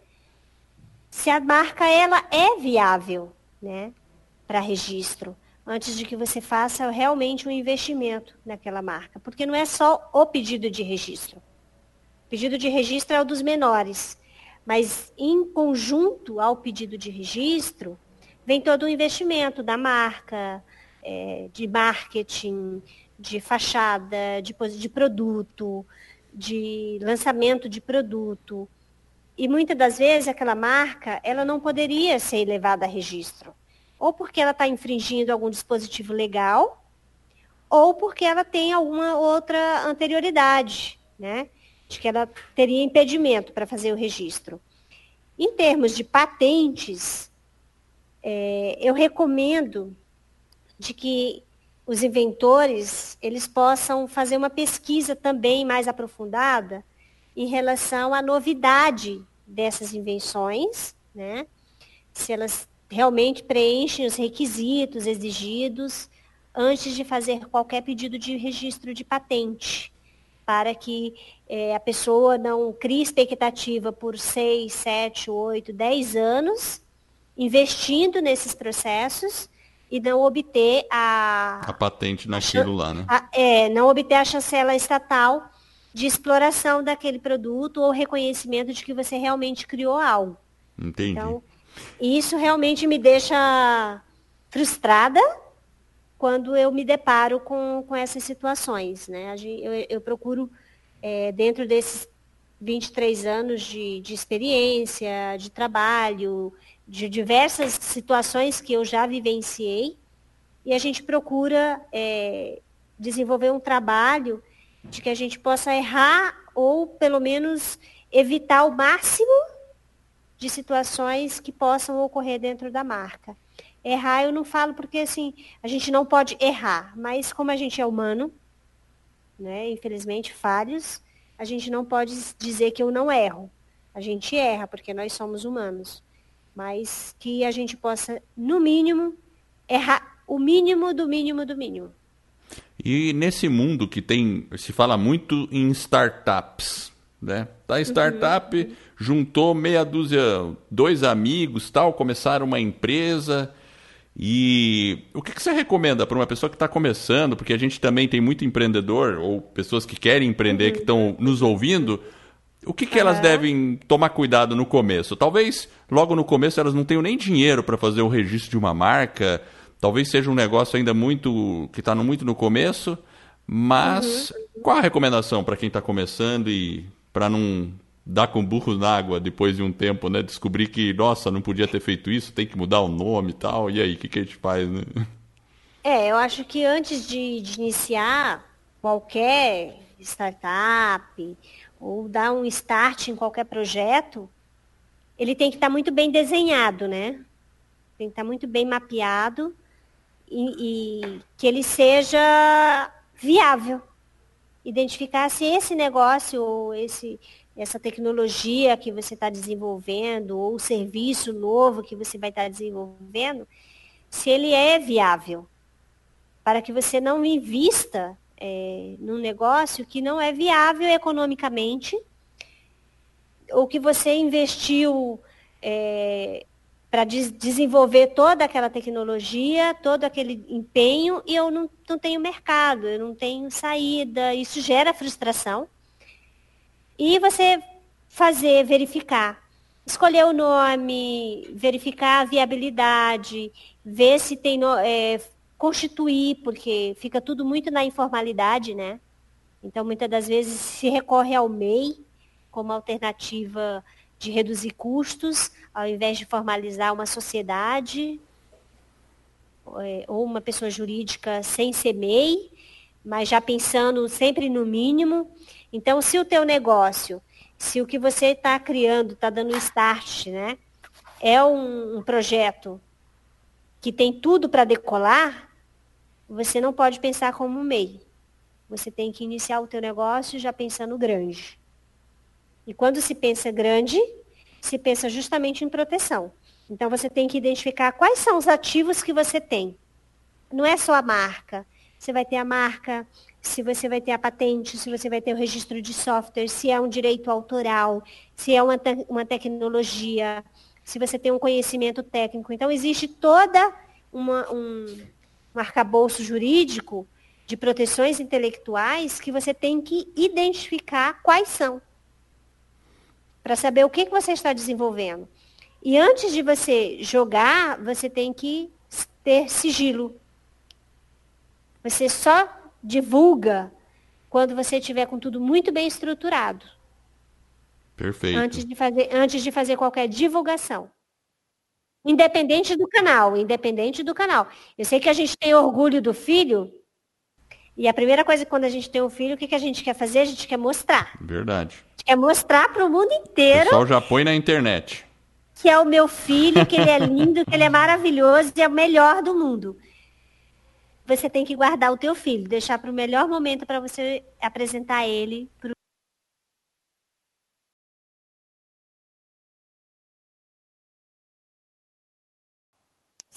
se a marca ela é viável, né, para registro antes de que você faça realmente um investimento naquela marca. Porque não é só o pedido de registro. O pedido de registro é o dos menores. Mas em conjunto ao pedido de registro, vem todo o investimento da marca, é, de marketing, de fachada, de, de produto, de lançamento de produto. E muitas das vezes aquela marca, ela não poderia ser levada a registro ou porque ela está infringindo algum dispositivo legal, ou porque ela tem alguma outra anterioridade, né? De que ela teria impedimento para fazer o registro. Em termos de patentes, é, eu recomendo de que os inventores eles possam fazer uma pesquisa também mais aprofundada em relação à novidade dessas invenções, né? Se elas realmente preenchem os requisitos exigidos antes de fazer qualquer pedido de registro de patente, para que é, a pessoa não crie expectativa por 6, 7, 8, 10 anos, investindo nesses processos e não obter a... A patente naquilo lá, né? A, é, não obter a chancela estatal de exploração daquele produto ou reconhecimento de que você realmente criou algo. Entendi. Então, isso realmente me deixa frustrada quando eu me deparo com, com essas situações. Né? Eu, eu procuro, é, dentro desses 23 anos de, de experiência, de trabalho, de diversas situações que eu já vivenciei, e a gente procura é, desenvolver um trabalho de que a gente possa errar ou pelo menos evitar o máximo de situações que possam ocorrer dentro da marca. Errar eu não falo porque assim, a gente não pode errar, mas como a gente é humano, né, infelizmente falhos, a gente não pode dizer que eu não erro. A gente erra porque nós somos humanos. Mas que a gente possa, no mínimo, errar o mínimo do mínimo do mínimo. E nesse mundo que tem, se fala muito em startups, né? Tá startup, uhum. juntou meia dúzia, dois amigos, tal, começaram uma empresa. E o que, que você recomenda para uma pessoa que está começando? Porque a gente também tem muito empreendedor ou pessoas que querem empreender uhum. que estão nos ouvindo. O que, que elas devem tomar cuidado no começo? Talvez logo no começo elas não tenham nem dinheiro para fazer o registro de uma marca. Talvez seja um negócio ainda muito que está muito no começo. Mas uhum. qual a recomendação para quem está começando e para não dar com burro na água depois de um tempo, né? Descobrir que, nossa, não podia ter feito isso, tem que mudar o nome e tal. E aí, o que, que a gente faz, né? É, eu acho que antes de, de iniciar qualquer startup ou dar um start em qualquer projeto, ele tem que estar tá muito bem desenhado, né? Tem que estar tá muito bem mapeado e, e que ele seja viável identificar se esse negócio ou esse, essa tecnologia que você está desenvolvendo ou o serviço novo que você vai estar tá desenvolvendo, se ele é viável, para que você não invista é, num negócio que não é viável economicamente, ou que você investiu é, para des desenvolver toda aquela tecnologia, todo aquele empenho, e eu não, não tenho mercado, eu não tenho saída, isso gera frustração. E você fazer, verificar, escolher o nome, verificar a viabilidade, ver se tem é, constituir, porque fica tudo muito na informalidade, né? Então, muitas das vezes se recorre ao MEI como alternativa de reduzir custos, ao invés de formalizar uma sociedade é, ou uma pessoa jurídica sem ser MEI, mas já pensando sempre no mínimo. Então, se o teu negócio, se o que você está criando, está dando start, né, é um, um projeto que tem tudo para decolar, você não pode pensar como MEI. Você tem que iniciar o teu negócio já pensando grande. E quando se pensa grande, se pensa justamente em proteção. Então você tem que identificar quais são os ativos que você tem. Não é só a marca. Você vai ter a marca, se você vai ter a patente, se você vai ter o registro de software, se é um direito autoral, se é uma, te uma tecnologia, se você tem um conhecimento técnico. Então existe toda uma, um, um arcabouço jurídico de proteções intelectuais que você tem que identificar quais são para saber o que, que você está desenvolvendo. E antes de você jogar, você tem que ter sigilo. Você só divulga quando você tiver com tudo muito bem estruturado. Perfeito. Antes de fazer, antes de fazer qualquer divulgação. Independente do canal, independente do canal. Eu sei que a gente tem orgulho do filho, e a primeira coisa quando a gente tem um filho, o que, que a gente quer fazer? A gente quer mostrar. Verdade. A gente quer mostrar para o mundo inteiro. O pessoal já põe na internet. Que é o meu filho, que ele é lindo, que ele é maravilhoso e é o melhor do mundo. Você tem que guardar o teu filho, deixar para o melhor momento para você apresentar ele para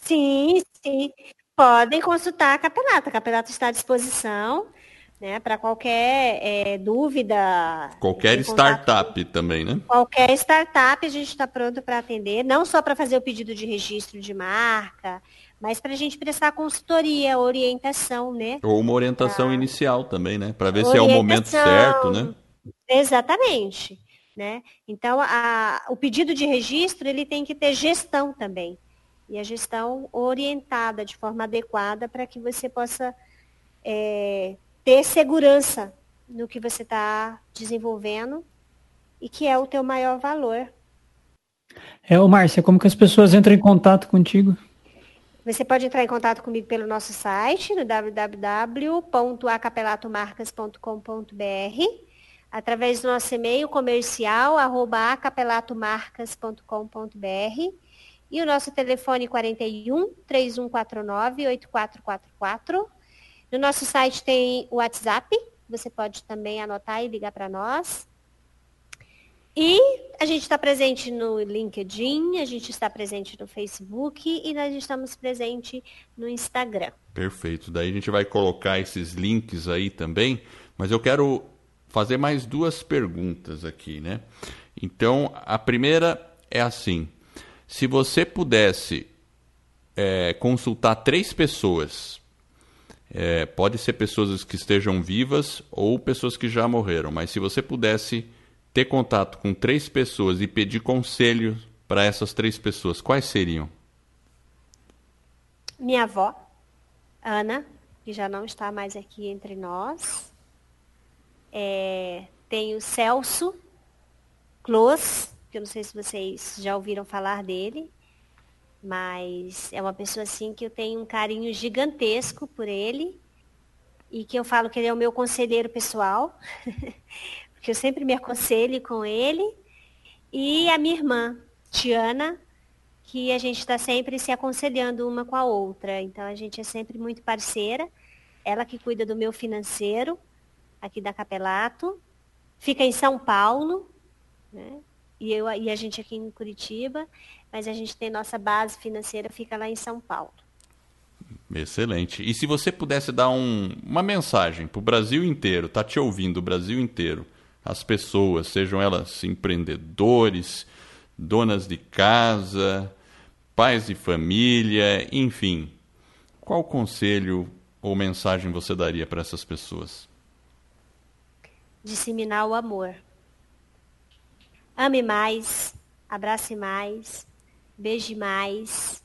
Sim, sim. Podem consultar a Capelato. A Capelato está à disposição né, para qualquer é, dúvida. Qualquer startup também, né? Qualquer startup a gente está pronto para atender, não só para fazer o pedido de registro de marca, mas para a gente prestar consultoria, orientação, né? Ou uma orientação inicial também, né? Para ver se é o momento certo, né? Exatamente. Né? Então, a, o pedido de registro ele tem que ter gestão também e a gestão orientada de forma adequada para que você possa é, ter segurança no que você está desenvolvendo e que é o teu maior valor. É, ô Márcia, como que as pessoas entram em contato contigo? Você pode entrar em contato comigo pelo nosso site, no www.acapelatomarcas.com.br, através do nosso e-mail comercial, arroba acapelatomarcas.com.br, e o nosso telefone 41 3149 8444. No nosso site tem o WhatsApp, você pode também anotar e ligar para nós. E a gente está presente no LinkedIn, a gente está presente no Facebook e nós estamos presente no Instagram. Perfeito. Daí a gente vai colocar esses links aí também, mas eu quero fazer mais duas perguntas aqui, né? Então, a primeira é assim: se você pudesse é, consultar três pessoas, é, pode ser pessoas que estejam vivas ou pessoas que já morreram, mas se você pudesse ter contato com três pessoas e pedir conselho para essas três pessoas, quais seriam? Minha avó, Ana, que já não está mais aqui entre nós. É, tem o Celso Close, que eu não sei se vocês já ouviram falar dele, mas é uma pessoa assim que eu tenho um carinho gigantesco por ele e que eu falo que ele é o meu conselheiro pessoal, <laughs> porque eu sempre me aconselho com ele, e a minha irmã, Tiana, que a gente está sempre se aconselhando uma com a outra. Então a gente é sempre muito parceira. Ela que cuida do meu financeiro, aqui da Capelato, fica em São Paulo, né? E, eu, e a gente aqui em Curitiba, mas a gente tem nossa base financeira, fica lá em São Paulo. Excelente. E se você pudesse dar um, uma mensagem para o Brasil inteiro, tá te ouvindo o Brasil inteiro, as pessoas, sejam elas empreendedores, donas de casa, pais de família, enfim. Qual conselho ou mensagem você daria para essas pessoas? Disseminar o amor. Ame mais, abrace mais, beije mais,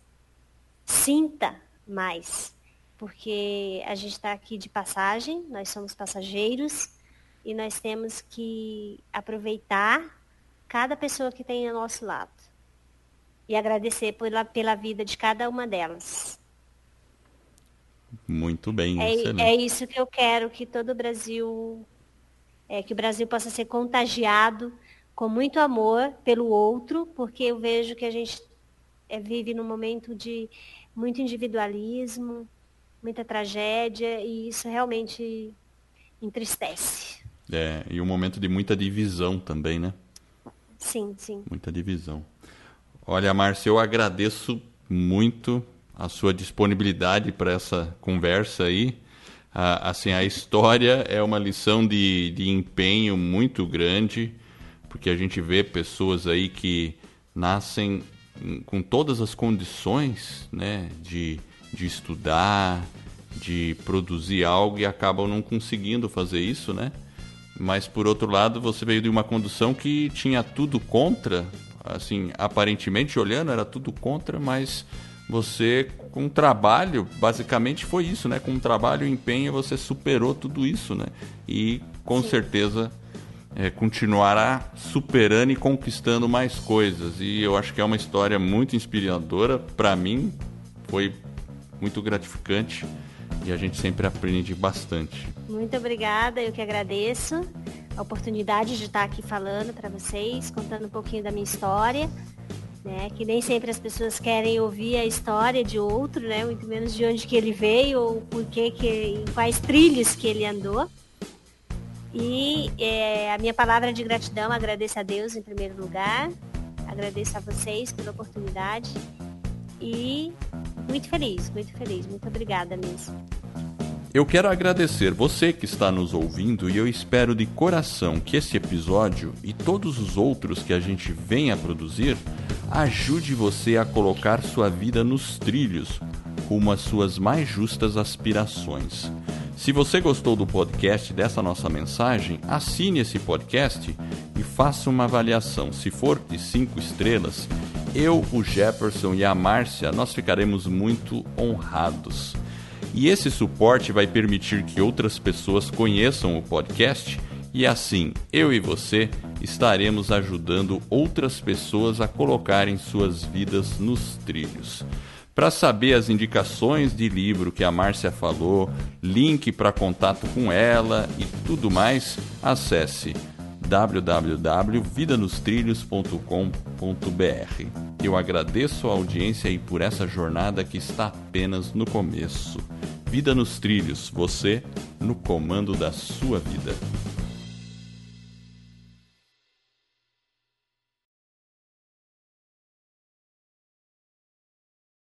sinta mais, porque a gente está aqui de passagem, nós somos passageiros e nós temos que aproveitar cada pessoa que tem ao nosso lado e agradecer pela, pela vida de cada uma delas. Muito bem, é, é isso que eu quero que todo o Brasil, é, que o Brasil possa ser contagiado com muito amor pelo outro, porque eu vejo que a gente é, vive num momento de muito individualismo, muita tragédia, e isso realmente entristece. É, e um momento de muita divisão também, né? Sim, sim. Muita divisão. Olha, Márcia, eu agradeço muito a sua disponibilidade para essa conversa aí. Ah, assim, a história é uma lição de, de empenho muito grande, porque a gente vê pessoas aí que nascem com todas as condições né, de, de estudar, de produzir algo e acabam não conseguindo fazer isso, né? Mas por outro lado, você veio de uma condução que tinha tudo contra, assim, aparentemente olhando era tudo contra, mas você com trabalho, basicamente foi isso, né? Com trabalho e empenho você superou tudo isso, né? E com Sim. certeza é, continuará superando e conquistando mais coisas. E eu acho que é uma história muito inspiradora. Para mim, foi muito gratificante e a gente sempre aprende bastante. Muito obrigada, eu que agradeço a oportunidade de estar aqui falando para vocês, contando um pouquinho da minha história. Né, que nem sempre as pessoas querem ouvir a história de outro, né, muito menos de onde que ele veio ou por que, que em quais trilhos que ele andou. E é, a minha palavra de gratidão, agradeço a Deus em primeiro lugar, agradeço a vocês pela oportunidade e muito feliz, muito feliz, muito obrigada mesmo. Eu quero agradecer você que está nos ouvindo e eu espero de coração que esse episódio e todos os outros que a gente vem a produzir ajude você a colocar sua vida nos trilhos rumo às suas mais justas aspirações. Se você gostou do podcast dessa nossa mensagem, assine esse podcast e faça uma avaliação. Se for de cinco estrelas, eu, o Jefferson e a Márcia, nós ficaremos muito honrados. E esse suporte vai permitir que outras pessoas conheçam o podcast e assim eu e você estaremos ajudando outras pessoas a colocarem suas vidas nos trilhos. Para saber as indicações de livro que a Márcia falou, link para contato com ela e tudo mais, acesse www.vidanostrilhos.com.br. Eu agradeço a audiência e por essa jornada que está apenas no começo. Vida nos Trilhos, você no comando da sua vida.